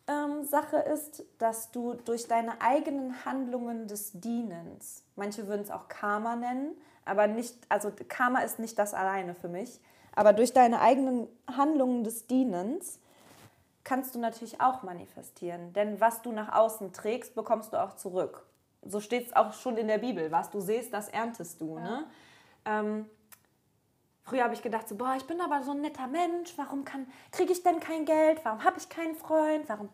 ähm, Sache ist, dass du durch deine eigenen Handlungen des Dienens, manche würden es auch Karma nennen, aber nicht, also Karma ist nicht das alleine für mich, aber durch deine eigenen Handlungen des Dienens kannst du natürlich auch manifestieren. Denn was du nach außen trägst, bekommst du auch zurück. So steht es auch schon in der Bibel. Was du siehst, das erntest du. Ja. Ne? Ähm, Früher habe ich gedacht, so, boah, ich bin aber so ein netter Mensch, warum kriege ich denn kein Geld, warum habe ich keinen Freund, warum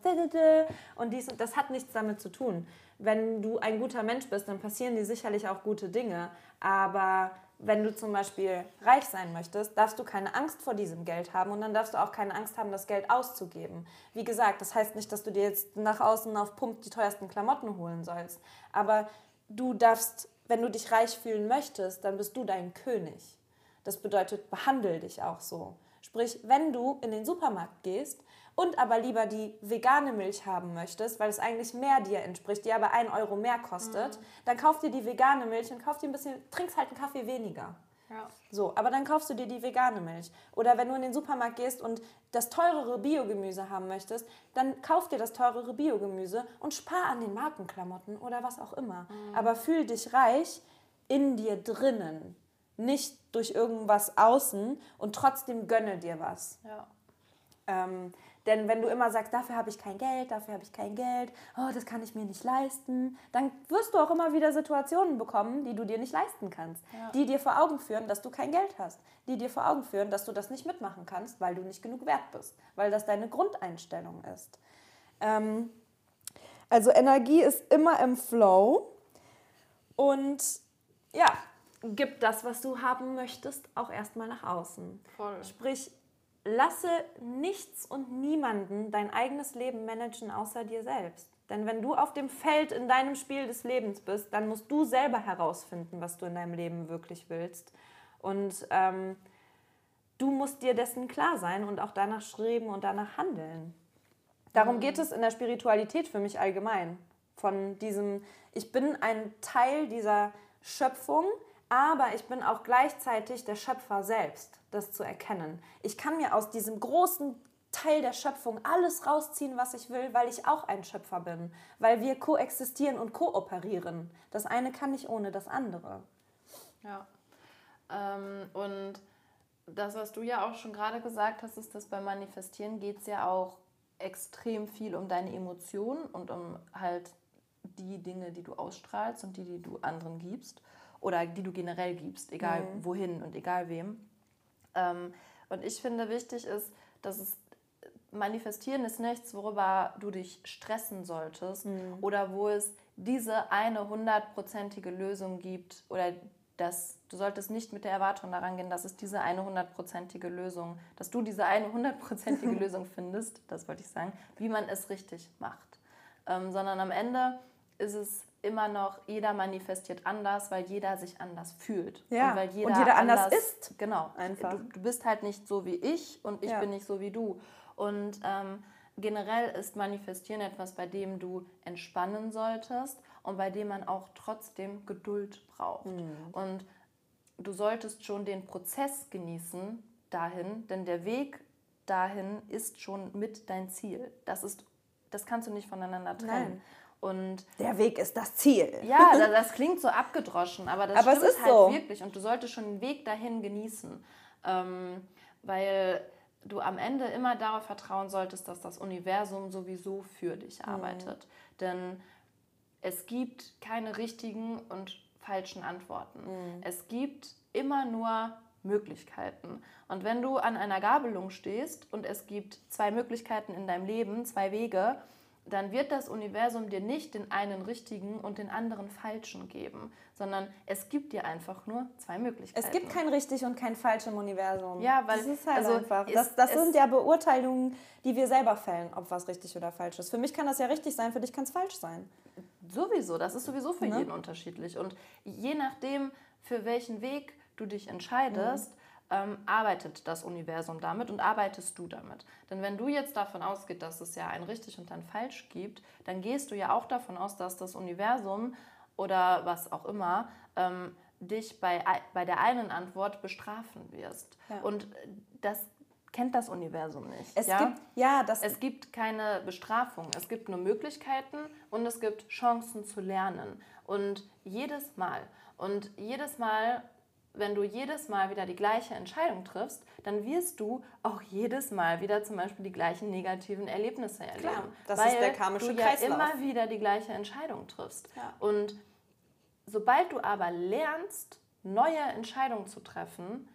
und dies und das hat nichts damit zu tun. Wenn du ein guter Mensch bist, dann passieren dir sicherlich auch gute Dinge, aber wenn du zum Beispiel reich sein möchtest, darfst du keine Angst vor diesem Geld haben und dann darfst du auch keine Angst haben, das Geld auszugeben. Wie gesagt, das heißt nicht, dass du dir jetzt nach außen auf Pump die teuersten Klamotten holen sollst, aber du darfst, wenn du dich reich fühlen möchtest, dann bist du dein König. Das bedeutet, behandle dich auch so. Sprich, wenn du in den Supermarkt gehst und aber lieber die vegane Milch haben möchtest, weil es eigentlich mehr dir entspricht, die aber 1 Euro mehr kostet, mhm. dann kauf dir die vegane Milch und kauf dir ein bisschen, trinkst halt einen Kaffee weniger. Ja. So, aber dann kaufst du dir die vegane Milch. Oder wenn du in den Supermarkt gehst und das teurere Biogemüse haben möchtest, dann kauf dir das teurere Biogemüse und spar an den Markenklamotten oder was auch immer. Mhm. Aber fühl dich reich in dir drinnen nicht durch irgendwas außen und trotzdem gönne dir was. Ja. Ähm, denn wenn du immer sagst, dafür habe ich kein Geld, dafür habe ich kein Geld, oh, das kann ich mir nicht leisten, dann wirst du auch immer wieder Situationen bekommen, die du dir nicht leisten kannst. Ja. Die dir vor Augen führen, dass du kein Geld hast. Die dir vor Augen führen, dass du das nicht mitmachen kannst, weil du nicht genug wert bist. Weil das deine Grundeinstellung ist. Ähm, also Energie ist immer im Flow. Und ja, gib das, was du haben möchtest, auch erstmal nach außen. Voll. Sprich, lasse nichts und niemanden dein eigenes Leben managen außer dir selbst. Denn wenn du auf dem Feld in deinem Spiel des Lebens bist, dann musst du selber herausfinden, was du in deinem Leben wirklich willst. Und ähm, du musst dir dessen klar sein und auch danach streben und danach handeln. Darum mhm. geht es in der Spiritualität für mich allgemein. Von diesem, ich bin ein Teil dieser Schöpfung, Aber ich bin auch gleichzeitig der Schöpfer selbst, das zu erkennen. Ich kann mir aus diesem großen Teil der Schöpfung alles rausziehen, was ich will, weil ich auch ein Schöpfer bin, weil wir koexistieren und kooperieren. Das eine kann nicht ohne das andere. Ja. Ähm, und das, was du ja auch schon gerade gesagt hast, ist, dass beim Manifestieren geht es ja auch extrem viel um deine Emotionen und um halt die Dinge, die du ausstrahlst und die, die du anderen gibst oder die du generell gibst, egal mhm. wohin und egal wem. Ähm, und ich finde wichtig ist, dass es Manifestieren ist nichts, worüber du dich stressen solltest mhm. oder wo es diese eine hundertprozentige Lösung gibt oder dass du solltest nicht mit der Erwartung daran gehen, dass es diese eine hundertprozentige Lösung, dass du diese eine hundertprozentige Lösung findest, das wollte ich sagen, wie man es richtig macht. Ähm, sondern am Ende ist es immer noch, jeder manifestiert anders, weil jeder sich anders fühlt. Ja, und, weil jeder, und jeder anders, anders, ist. Genau. Einfach. Du, du, bist halt nicht so wie ich und ich ja. bin nicht so wie du. Und ähm, generell ist Manifestieren etwas, bei dem du entspannen solltest und bei dem man auch trotzdem Geduld braucht. Mhm. Und du solltest schon den Prozess genießen dahin, denn der Weg dahin ist schon mit dein Ziel. Das ist, das kannst du nicht voneinander trennen. Nein. Und der Weg ist das Ziel. Ja, das, das klingt so abgedroschen, aber das aber stimmt halt so. wirklich. Und du solltest schon den Weg dahin genießen. Ähm, weil du am Ende immer darauf vertrauen solltest, dass das Universum sowieso für dich mhm. arbeitet. Mhm. Denn es gibt keine richtigen und falschen Antworten. Mhm. Es gibt immer nur Möglichkeiten. Und wenn du an einer Gabelung stehst und es gibt zwei Möglichkeiten in deinem Leben, zwei Wege, dann wird das Universum dir nicht den einen richtigen und den anderen falschen geben, sondern es gibt dir einfach nur zwei Möglichkeiten. Es gibt kein richtig und kein falsch im Universum. Ja, weil das ist halt also einfach. Das, das sind ja Beurteilungen, die wir selber fällen, ob was richtig oder falsch ist. Für mich kann das ja richtig sein, für dich kann es falsch sein. Sowieso, das ist sowieso für ne? jeden unterschiedlich. Und je nachdem, für welchen Weg du dich entscheidest, mhm ähm, arbeitet das Universum damit und arbeitest du damit. Denn wenn du jetzt davon ausgehst, dass es ja ein richtig und ein falsch gibt, dann gehst du ja auch davon aus, dass das Universum oder was auch immer ähm, dich bei, bei der einen Antwort bestrafen wirst. Ja. Und das kennt das Universum nicht. Es ja? gibt ja das es gibt keine Bestrafung, es gibt nur Möglichkeiten und es gibt Chancen zu lernen und jedes Mal und jedes Mal wenn du jedes Mal wieder die gleiche Entscheidung triffst, dann wirst du auch jedes Mal wieder zum Beispiel die gleichen negativen Erlebnisse erleben. Klar, das weil ist der karmische du ja Kreislauf. immer wieder die gleiche Entscheidung triffst. Ja. Und sobald du aber lernst, neue Entscheidungen zu treffen,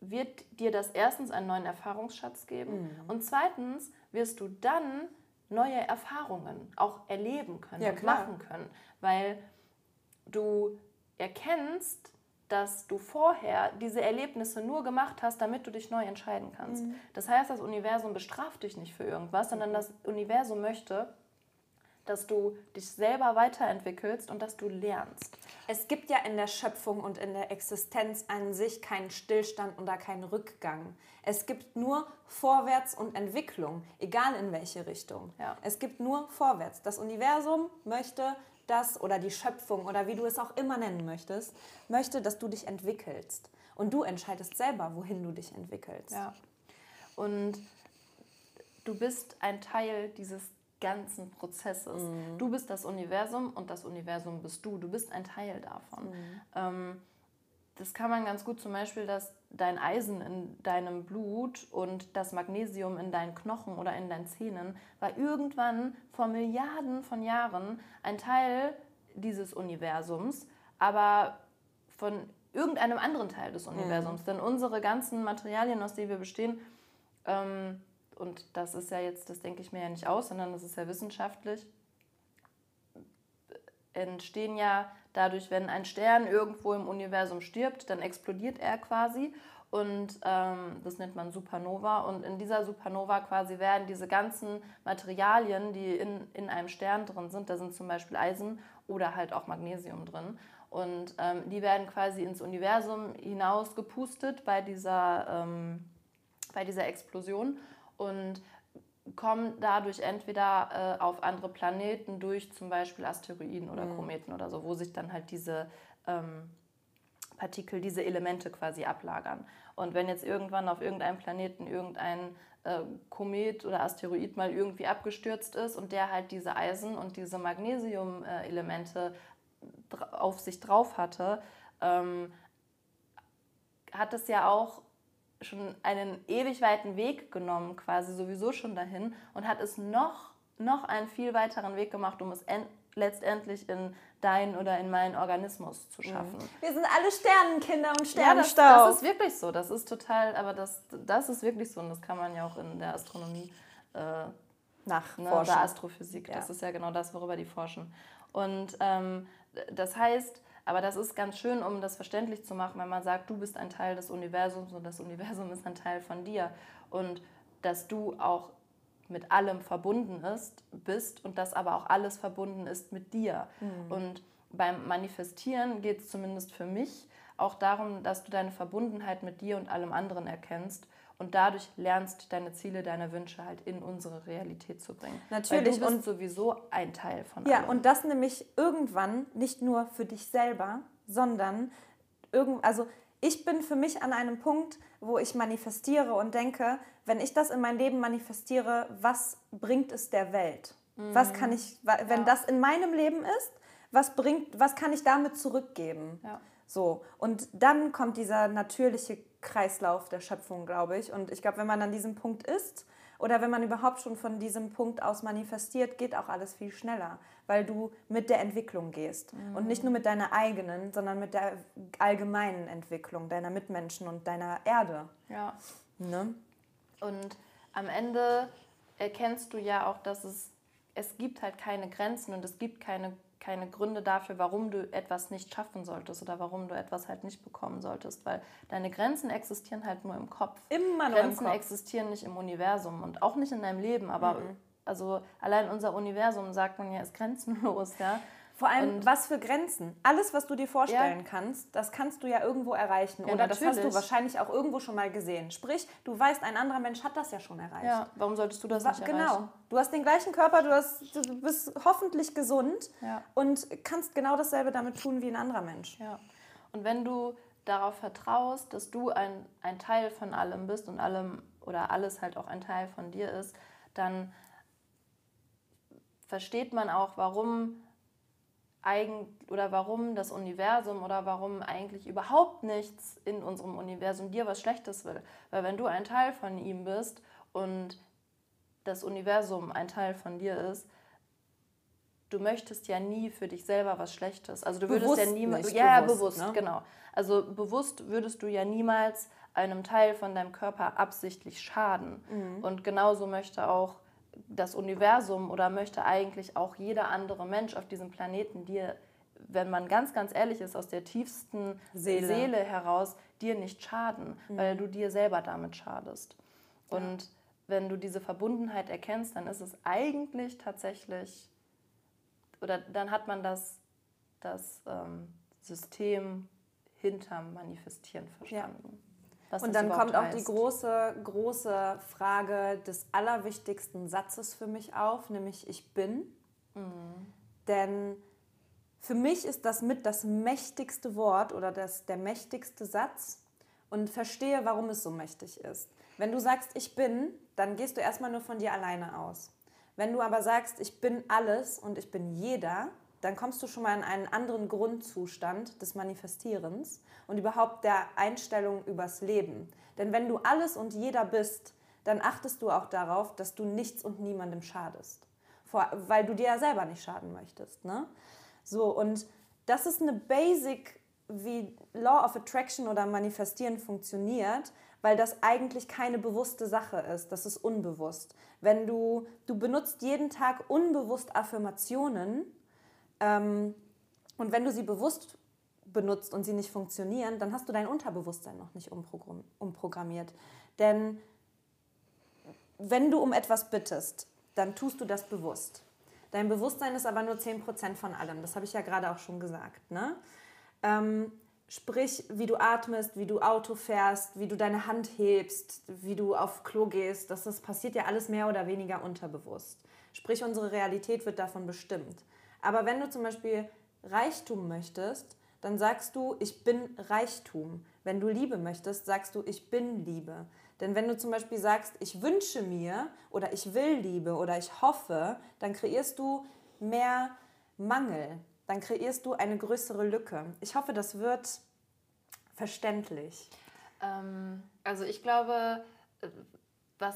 wird dir das erstens einen neuen Erfahrungsschatz geben mhm. und zweitens wirst du dann neue Erfahrungen auch erleben können ja, und machen können, weil du erkennst, dass du vorher diese Erlebnisse nur gemacht hast, damit du dich neu entscheiden kannst. Mhm. Das heißt, das Universum bestraft dich nicht für irgendwas, sondern das Universum möchte, dass du dich selber weiterentwickelst und dass du lernst. Es gibt ja in der Schöpfung und in der Existenz an sich keinen Stillstand oder keinen Rückgang. Es gibt nur Vorwärts und Entwicklung, egal in welche Richtung. Ja. Es gibt nur Vorwärts. Das Universum möchte, das oder die Schöpfung oder wie du es auch immer nennen möchtest, möchte, dass du dich entwickelst. Und du entscheidest selber, wohin du dich entwickelst. Ja. Und du bist ein Teil dieses ganzen Prozesses. Mhm. Du bist das Universum und das Universum bist du. Du bist ein Teil davon. Mhm. Ähm, das kann man ganz gut zum Beispiel, dass dein Eisen in deinem Blut und das Magnesium in deinen Knochen oder in deinen Zähnen war irgendwann vor Milliarden von Jahren ein Teil dieses Universums, aber von irgendeinem anderen Teil des Universums. Mhm. Denn unsere ganzen Materialien, aus denen wir bestehen, ähm, und das ist ja jetzt, das denke ich mir ja nicht aus, sondern das ist ja wissenschaftlich, entstehen ja dadurch, wenn ein Stern irgendwo im Universum stirbt, dann explodiert er quasi und ähm, das nennt man Supernova. Und in dieser Supernova quasi werden diese ganzen Materialien, die in, in einem Stern drin sind, da sind zum Beispiel Eisen oder halt auch Magnesium drin. Und ähm, die werden quasi ins Universum hinaus gepustet bei dieser, ähm, bei dieser Explosion. Und kommen dadurch entweder äh, auf andere Planeten durch zum Beispiel Asteroiden oder mhm. Kometen oder so, wo sich dann halt diese, ähm, Partikel diese Elemente quasi ablagern. Und wenn jetzt irgendwann auf irgendeinem Planeten irgendein äh, Komet oder Asteroid mal irgendwie abgestürzt ist und der halt diese Eisen- und diese Magnesium-Elemente auf sich drauf hatte, ähm, hat es ja auch schon einen ewig weiten Weg genommen, quasi sowieso schon dahin und hat es noch, noch einen viel weiteren Weg gemacht, um es letztendlich in deinen oder in meinen Organismus zu mhm. schaffen. Wir sind alle Sternenkinder und Sternenstaub. Ja, das, das, ist wirklich so. Das ist total, aber das, das ist wirklich so und das kann man ja auch in der Astronomie äh, nachforschen. Ne, oder Astrophysik. Ja. Das ist ja genau das, worüber die forschen. Und ähm, das heißt, aber das ist ganz schön, um das verständlich zu machen, wenn man sagt, du bist ein Teil des Universums und das Universum ist ein Teil von dir. Und dass du auch mit allem verbunden ist, bist und dass aber auch alles verbunden ist mit dir. Mhm. Und beim Manifestieren geht es zumindest für mich auch darum, dass du deine Verbundenheit mit dir und allem anderen erkennst und dadurch lernst, deine Ziele, deine Wünsche halt in unsere Realität zu bringen. Natürlich. Weil du bist und sowieso ein Teil von Ja, allem. und das nämlich irgendwann nicht nur für dich selber, sondern irgend, also ich bin für mich an einem Punkt, wo ich manifestiere und denke, wenn ich das in mein Leben manifestiere, was bringt es der Welt? Mhm. Was kann ich, wenn ja. das in meinem Leben ist, was bringt, was kann ich damit zurückgeben? Ja. So und dann kommt dieser natürliche Kreislauf der Schöpfung, glaube ich. Und ich glaube, wenn man an diesem Punkt ist oder wenn man überhaupt schon von diesem Punkt aus manifestiert, geht auch alles viel schneller, weil du mit der Entwicklung gehst. Mhm. Und nicht nur mit deiner eigenen, sondern mit der allgemeinen Entwicklung deiner Mitmenschen und deiner Erde. Ja. Ne? Und am Ende erkennst du ja auch, dass es, es gibt halt keine Grenzen und es gibt keine keine Gründe dafür, warum du etwas nicht schaffen solltest oder warum du etwas halt nicht bekommen solltest, weil deine Grenzen existieren halt nur im Kopf. Immer nur Grenzen im Kopf. existieren nicht im Universum und auch nicht in deinem Leben, aber mhm. also allein unser Universum sagt man ja ist grenzenlos, ja. Vor allem, und was für Grenzen? Alles, was du dir vorstellen ja. kannst, das kannst du ja irgendwo erreichen. Ja, Oder natürlich. das hast du wahrscheinlich auch irgendwo schon mal gesehen. Sprich, du weißt, ein anderer Mensch hat das ja schon erreicht. Ja, warum solltest du das nicht genau. erreichen? Genau. Du hast den gleichen Körper, du, hast, du bist hoffentlich gesund ja. und kannst genau dasselbe damit tun wie ein anderer Mensch. Ja. Und wenn du darauf vertraust, dass du ein, ein Teil von allem bist und allem oder alles halt auch ein Teil von dir ist, dann versteht man auch, warum eigen oder warum das Universum oder warum eigentlich überhaupt nichts in unserem Universum dir was Schlechtes will. Weil wenn du ein Teil von ihm bist und das Universum ein Teil von dir ist, du möchtest ja nie für dich selber was Schlechtes. Also du würdest bewusst ja niemals. Ja, bewusst, bewusst ne? genau. Also bewusst würdest du ja niemals einem Teil von deinem Körper absichtlich schaden. Mhm. Und genauso möchte auch das Universum oder möchte eigentlich auch jeder andere Mensch auf diesem Planeten dir, wenn man ganz, ganz ehrlich ist, aus der tiefsten Seele, Seele heraus, dir nicht schaden, mhm. weil du dir selber damit schadest. Und ja. wenn du diese Verbundenheit erkennst, dann ist es eigentlich tatsächlich, oder dann hat man das, das ähm, System hinterm Manifestieren verstanden. Ja. Was und dann kommt auch heißt. die große, große Frage des allerwichtigsten Satzes für mich auf, nämlich ich bin. Mhm. Denn für mich ist das mit das mächtigste Wort oder das, der mächtigste Satz und verstehe, warum es so mächtig ist. Wenn du sagst, ich bin, dann gehst du erstmal nur von dir alleine aus. Wenn du aber sagst, ich bin alles und ich bin jeder, dann kommst du schon mal in einen anderen Grundzustand des Manifestierens und überhaupt der Einstellung übers Leben. Denn wenn du alles und jeder bist, dann achtest du auch darauf, dass du nichts und niemandem schadest. Vor, weil du dir ja selber nicht schaden möchtest. Ne? So, und das ist eine Basic, wie Law of Attraction oder Manifestieren funktioniert, weil das eigentlich keine bewusste Sache ist. Das ist unbewusst. Wenn du, du benutzt jeden Tag unbewusst Affirmationen, ähm, und wenn du sie bewusst benutzt und sie nicht funktionieren, dann hast du dein Unterbewusstsein noch nicht umprogrammiert. Denn wenn du um etwas bittest, dann tust du das bewusst. Dein Bewusstsein ist aber nur 10% von allem. Das habe ich ja gerade auch schon gesagt. Ne? Ähm, sprich, wie du atmest, wie du Auto fährst, wie du deine Hand hebst, wie du auf Klo gehst. Das, das passiert ja alles mehr oder weniger unterbewusst. Sprich, unsere Realität wird davon bestimmt. Aber wenn du zum Beispiel Reichtum möchtest, dann sagst du, ich bin Reichtum. Wenn du Liebe möchtest, sagst du, ich bin Liebe. Denn wenn du zum Beispiel sagst, ich wünsche mir oder ich will Liebe oder ich hoffe, dann kreierst du mehr Mangel. Dann kreierst du eine größere Lücke. Ich hoffe, das wird verständlich. Ähm, also ich glaube, äh, was,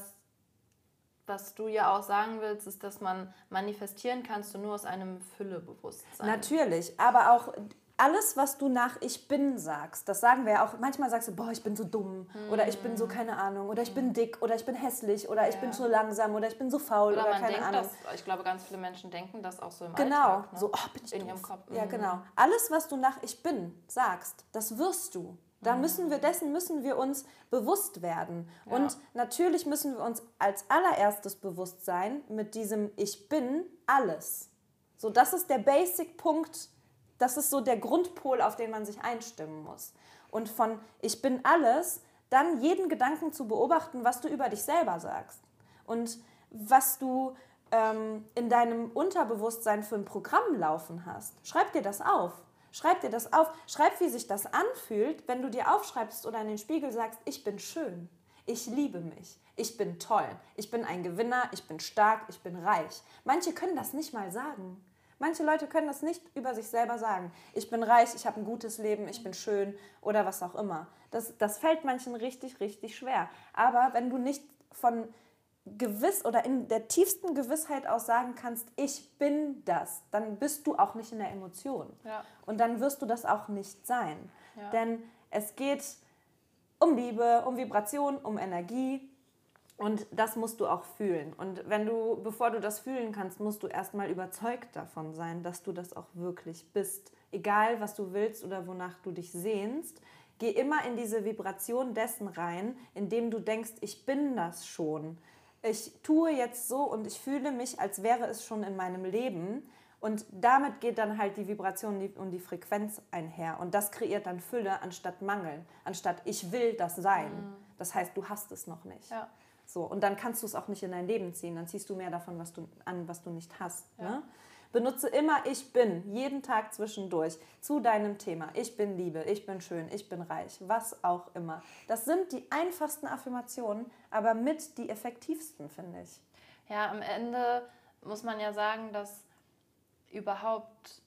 was du ja auch sagen willst, ist, dass man manifestieren kannst du nur aus einem Füllebewusstsein. Natürlich, aber auch alles, was du nach Ich bin sagst, das sagen wir ja auch. Manchmal sagst du, boah, ich bin so dumm oder ich bin so Mhm. keine Ahnung oder ich bin dick oder ich bin hässlich oder ich bin so langsam oder ich bin so faul oder, Oder man keine denkt Ahnung. das, ich glaube, ganz viele Menschen denken das auch so im Genau, Alltag. Ne? so, oh, bin ich In doof. ihrem Kopf. Ja, Mhm. genau. Alles, was du nach Ich bin sagst, das wirst du. Da Mhm. müssen wir, dessen müssen wir uns bewusst werden. Und natürlich müssen wir uns als allererstes bewusst sein mit diesem Ich bin alles. So, das ist der Basic-Punkt, das ist so der Grundpol, auf den man sich einstimmen muss. Und von Ich bin alles, dann jeden Gedanken zu beobachten, was du über dich selber sagst. Und was du ähm, in deinem Unterbewusstsein für ein Programm laufen hast. Schreib dir das auf. Schreib dir das auf. Schreib, wie sich das anfühlt, wenn du dir aufschreibst oder in den Spiegel sagst, ich bin schön. Ich liebe mich. Ich bin toll. Ich bin ein Gewinner. Ich bin stark. Ich bin reich. Manche können das nicht mal sagen. Manche Leute können das nicht über sich selber sagen. Ich bin reich, ich habe ein gutes Leben, ich bin schön oder was auch immer. Das, das fällt manchen richtig, richtig schwer. Aber wenn du nicht von gewiss oder in der tiefsten Gewissheit aus sagen kannst, ich bin das, dann bist du auch nicht in der Emotion. Ja. Und dann wirst du das auch nicht sein. Ja. Denn es geht um Liebe, um Vibration, um Energie. Und das musst du auch fühlen. Und wenn du, bevor du das fühlen kannst, musst du erstmal überzeugt davon sein, dass du das auch wirklich bist. Egal, was du willst oder wonach du dich sehnst, geh immer in diese Vibration dessen rein, indem du denkst, ich bin das schon. Ich tue jetzt so und ich fühle mich, als wäre es schon in meinem Leben. Und damit geht dann halt die Vibration und die Frequenz einher. Und das kreiert dann Fülle anstatt Mangel, anstatt ich will das sein. Das heißt, du hast es noch nicht. Ja. So, und dann kannst du es auch nicht in dein Leben ziehen. Dann ziehst du mehr davon was du, an, was du nicht hast. Ne? Benutze immer Ich bin, jeden Tag zwischendurch, zu deinem Thema. Ich bin Liebe, ich bin schön, ich bin reich, was auch immer. Das sind die einfachsten Affirmationen, aber mit die effektivsten, finde ich. Ja, am Ende muss man ja sagen, dass überhaupt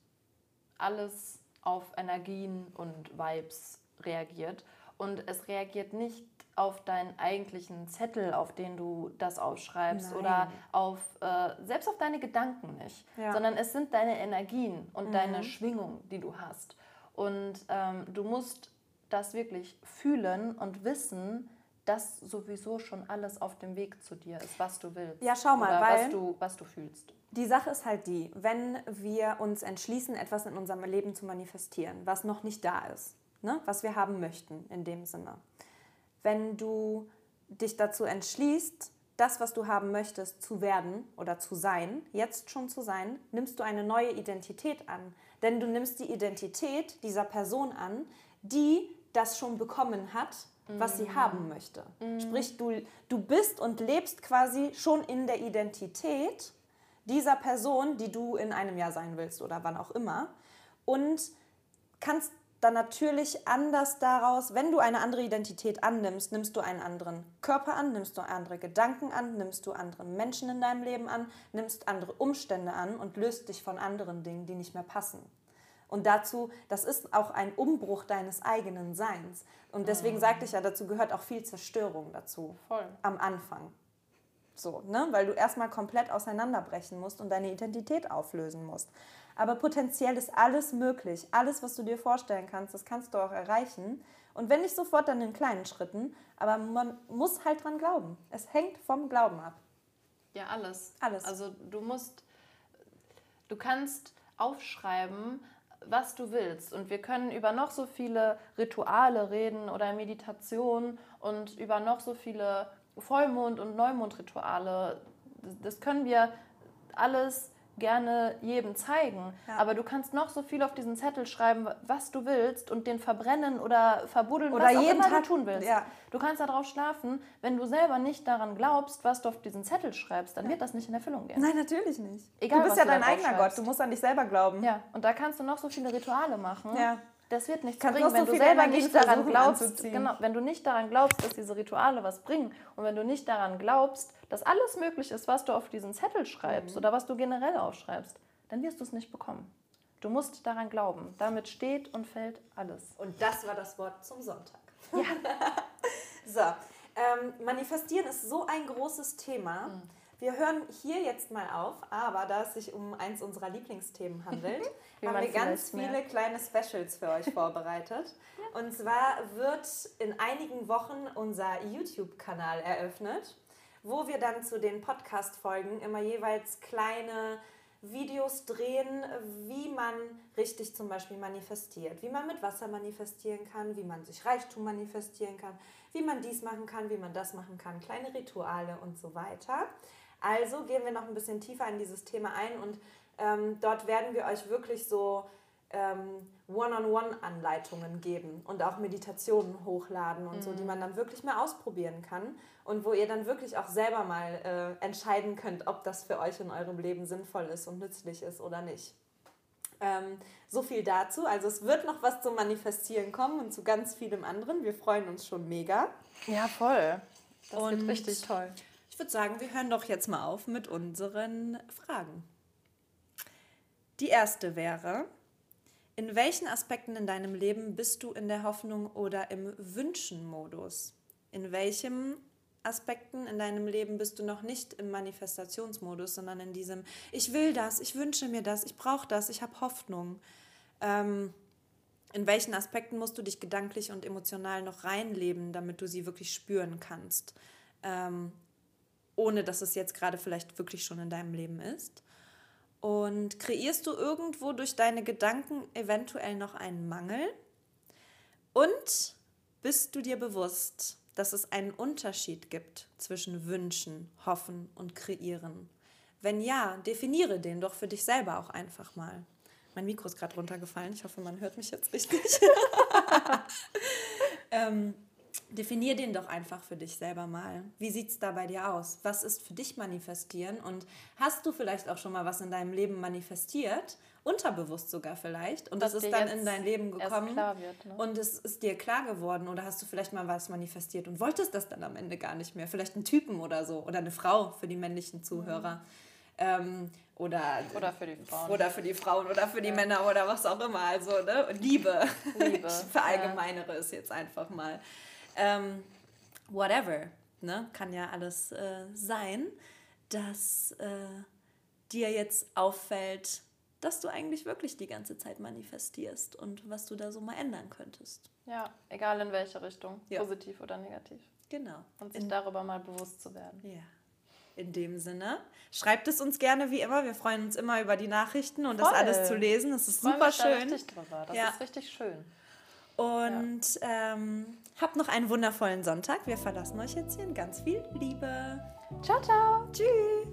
alles auf Energien und Vibes reagiert. Und es reagiert nicht auf deinen eigentlichen Zettel, auf den du das aufschreibst Nein. oder auf äh, selbst auf deine Gedanken nicht, Ja. Mhm. sondern es sind deine Energien und deine Schwingung, die du hast. Und ähm, du musst das wirklich fühlen und wissen, dass sowieso schon alles auf dem Weg zu dir ist, was du willst. Ja, schau mal, Oder weil- was du, was du fühlst. Die Sache ist halt die, wenn wir uns entschließen, etwas in unserem Leben zu manifestieren, was noch nicht da ist, ne? was wir haben möchten in dem Sinne. Wenn du dich dazu entschließt, das, was du haben möchtest, zu werden oder zu sein, jetzt schon zu sein, nimmst du eine neue Identität an. Denn du nimmst die Identität dieser Person an, die das schon bekommen hat, was sie haben möchte. Sprich, du, du bist und lebst quasi schon in der Identität dieser Person, die du in einem Jahr sein willst oder wann auch immer. Und kannst dann natürlich anders daraus, wenn du eine andere Identität annimmst, nimmst du einen anderen Körper an, nimmst du andere Gedanken an, nimmst du andere Menschen in deinem Leben an, nimmst andere Umstände an und löst dich von anderen Dingen, die nicht mehr passen. Und dazu, das ist auch ein Umbruch deines eigenen Seins. Und deswegen sagte ich ja, dazu gehört auch viel Zerstörung dazu Voll. am Anfang. So, ne? Weil du erstmal komplett auseinanderbrechen musst und deine Identität auflösen musst. Aber potenziell ist alles möglich. Alles, was du dir vorstellen kannst, das kannst du auch erreichen. Und wenn nicht sofort, dann in kleinen Schritten. Aber man muss halt dran glauben. Es hängt vom Glauben ab. Ja, alles. Alles. Also du musst, du kannst aufschreiben, was du willst. Und wir können über noch so viele Rituale reden oder Meditation und über noch so viele Vollmond- und Neumondrituale. Das können wir alles gerne jedem zeigen. Ja. Aber du kannst noch so viel auf diesen Zettel schreiben, was du willst und den verbrennen oder verbuddeln, Oder was auch jeden immer Tag- du tun willst. ja. Du kannst darauf schlafen. Wenn du selber nicht daran glaubst, was du auf diesen Zettel schreibst, dann wird das nicht in Erfüllung gehen. Nein, natürlich nicht. Egal, du bist ja dein eigener. Gott. Du musst an dich selber glauben. Ja, und da kannst du noch so viele Rituale machen. Ja. Das wird nichts Kannst bringen, wenn so du selber nicht daran glaubst. anzuziehen. Genau, wenn du nicht daran glaubst, dass diese Rituale was bringen und wenn du nicht daran glaubst, dass alles möglich ist, was du auf diesen Zettel schreibst Mhm. oder was du generell aufschreibst, dann wirst du es nicht bekommen. Du musst daran glauben. Damit steht und fällt alles. Und das war das Wort zum Sonntag. so, ähm, manifestieren ist so ein großes Thema. Mhm. Wir hören hier jetzt mal auf, aber da es sich um eins unserer Lieblingsthemen handelt, haben wir ganz vielleicht viele kleine Specials für euch vorbereitet. Und zwar wird in einigen Wochen unser YouTube-Kanal eröffnet, wo wir dann zu den Podcast-Folgen immer jeweils kleine Videos drehen, wie man richtig zum Beispiel manifestiert, wie man mit Wasser manifestieren kann, wie man sich Reichtum manifestieren kann, wie man dies machen kann, wie man das machen kann, kleine Rituale und so weiter. Also gehen wir noch ein bisschen tiefer in dieses Thema ein und ähm, dort werden wir euch wirklich so ähm, One-on-One-Anleitungen geben und auch Meditationen hochladen und so, die man dann wirklich mal ausprobieren kann und wo ihr dann wirklich auch selber mal äh, entscheiden könnt, ob das für euch in eurem Leben sinnvoll ist und nützlich ist oder nicht. Ähm, so viel dazu. Also es wird noch was zum Manifestieren kommen und zu ganz vielem anderen. Wir freuen uns schon mega. Ja, voll. Das Und- wird richtig toll. Würde sagen, wir hören doch jetzt mal auf mit unseren Fragen. Die erste wäre, in welchen Aspekten in deinem Leben bist du in der Hoffnung oder im Wünschen-Modus? In welchen Aspekten in deinem Leben bist du noch nicht im Manifestationsmodus, sondern in diesem, ich will das, ich wünsche mir das, ich brauche das, ich habe Hoffnung. Ähm, in welchen Aspekten musst du dich gedanklich und emotional noch reinleben, damit du sie wirklich spüren kannst? Ähm, ohne dass es jetzt gerade vielleicht wirklich schon in deinem Leben ist. Und kreierst du irgendwo durch deine Gedanken eventuell noch einen Mangel? Und bist du dir bewusst, dass es einen Unterschied gibt zwischen Wünschen, Hoffen und Kreieren? Wenn ja, definiere den doch für dich selber auch einfach mal. Mein Mikro ist gerade runtergefallen. Ich hoffe, man hört mich jetzt richtig. ähm, definier den doch einfach für dich selber mal. Wie sieht es da bei dir aus? Was ist für dich manifestieren? Und hast du vielleicht auch schon mal was in deinem Leben manifestiert? Unterbewusst sogar vielleicht. Und das ist dann in dein Leben gekommen. wird, ne? Und es ist dir klar geworden. Oder hast du vielleicht mal was manifestiert und wolltest das dann am Ende gar nicht mehr? Vielleicht einen Typen oder so. Oder eine Frau für die männlichen Zuhörer. Ähm, oder, Oder für die Frauen. Oder für die Frauen oder für die Männer oder was auch immer. Also, ne? Liebe. Liebe, Ich verallgemeinere es jetzt einfach mal. Ähm, whatever. Ne? Kann ja alles äh, sein, dass äh, dir jetzt auffällt, dass du eigentlich wirklich die ganze Zeit manifestierst und was du da so mal ändern könntest. Ja, egal in welche Richtung, Ja. positiv oder negativ. Genau. Und sich In, darüber mal bewusst zu werden. ja. In dem Sinne, schreibt es uns gerne wie immer. Wir freuen uns immer über die Nachrichten und das Voll. alles zu lesen. Das ist super mich da schön. richtig drüber. Das Ja. ist richtig schön. Und ähm, habt noch einen wundervollen Sonntag. Wir verlassen euch jetzt hier in ganz viel Liebe. Ciao, ciao. Tschüss.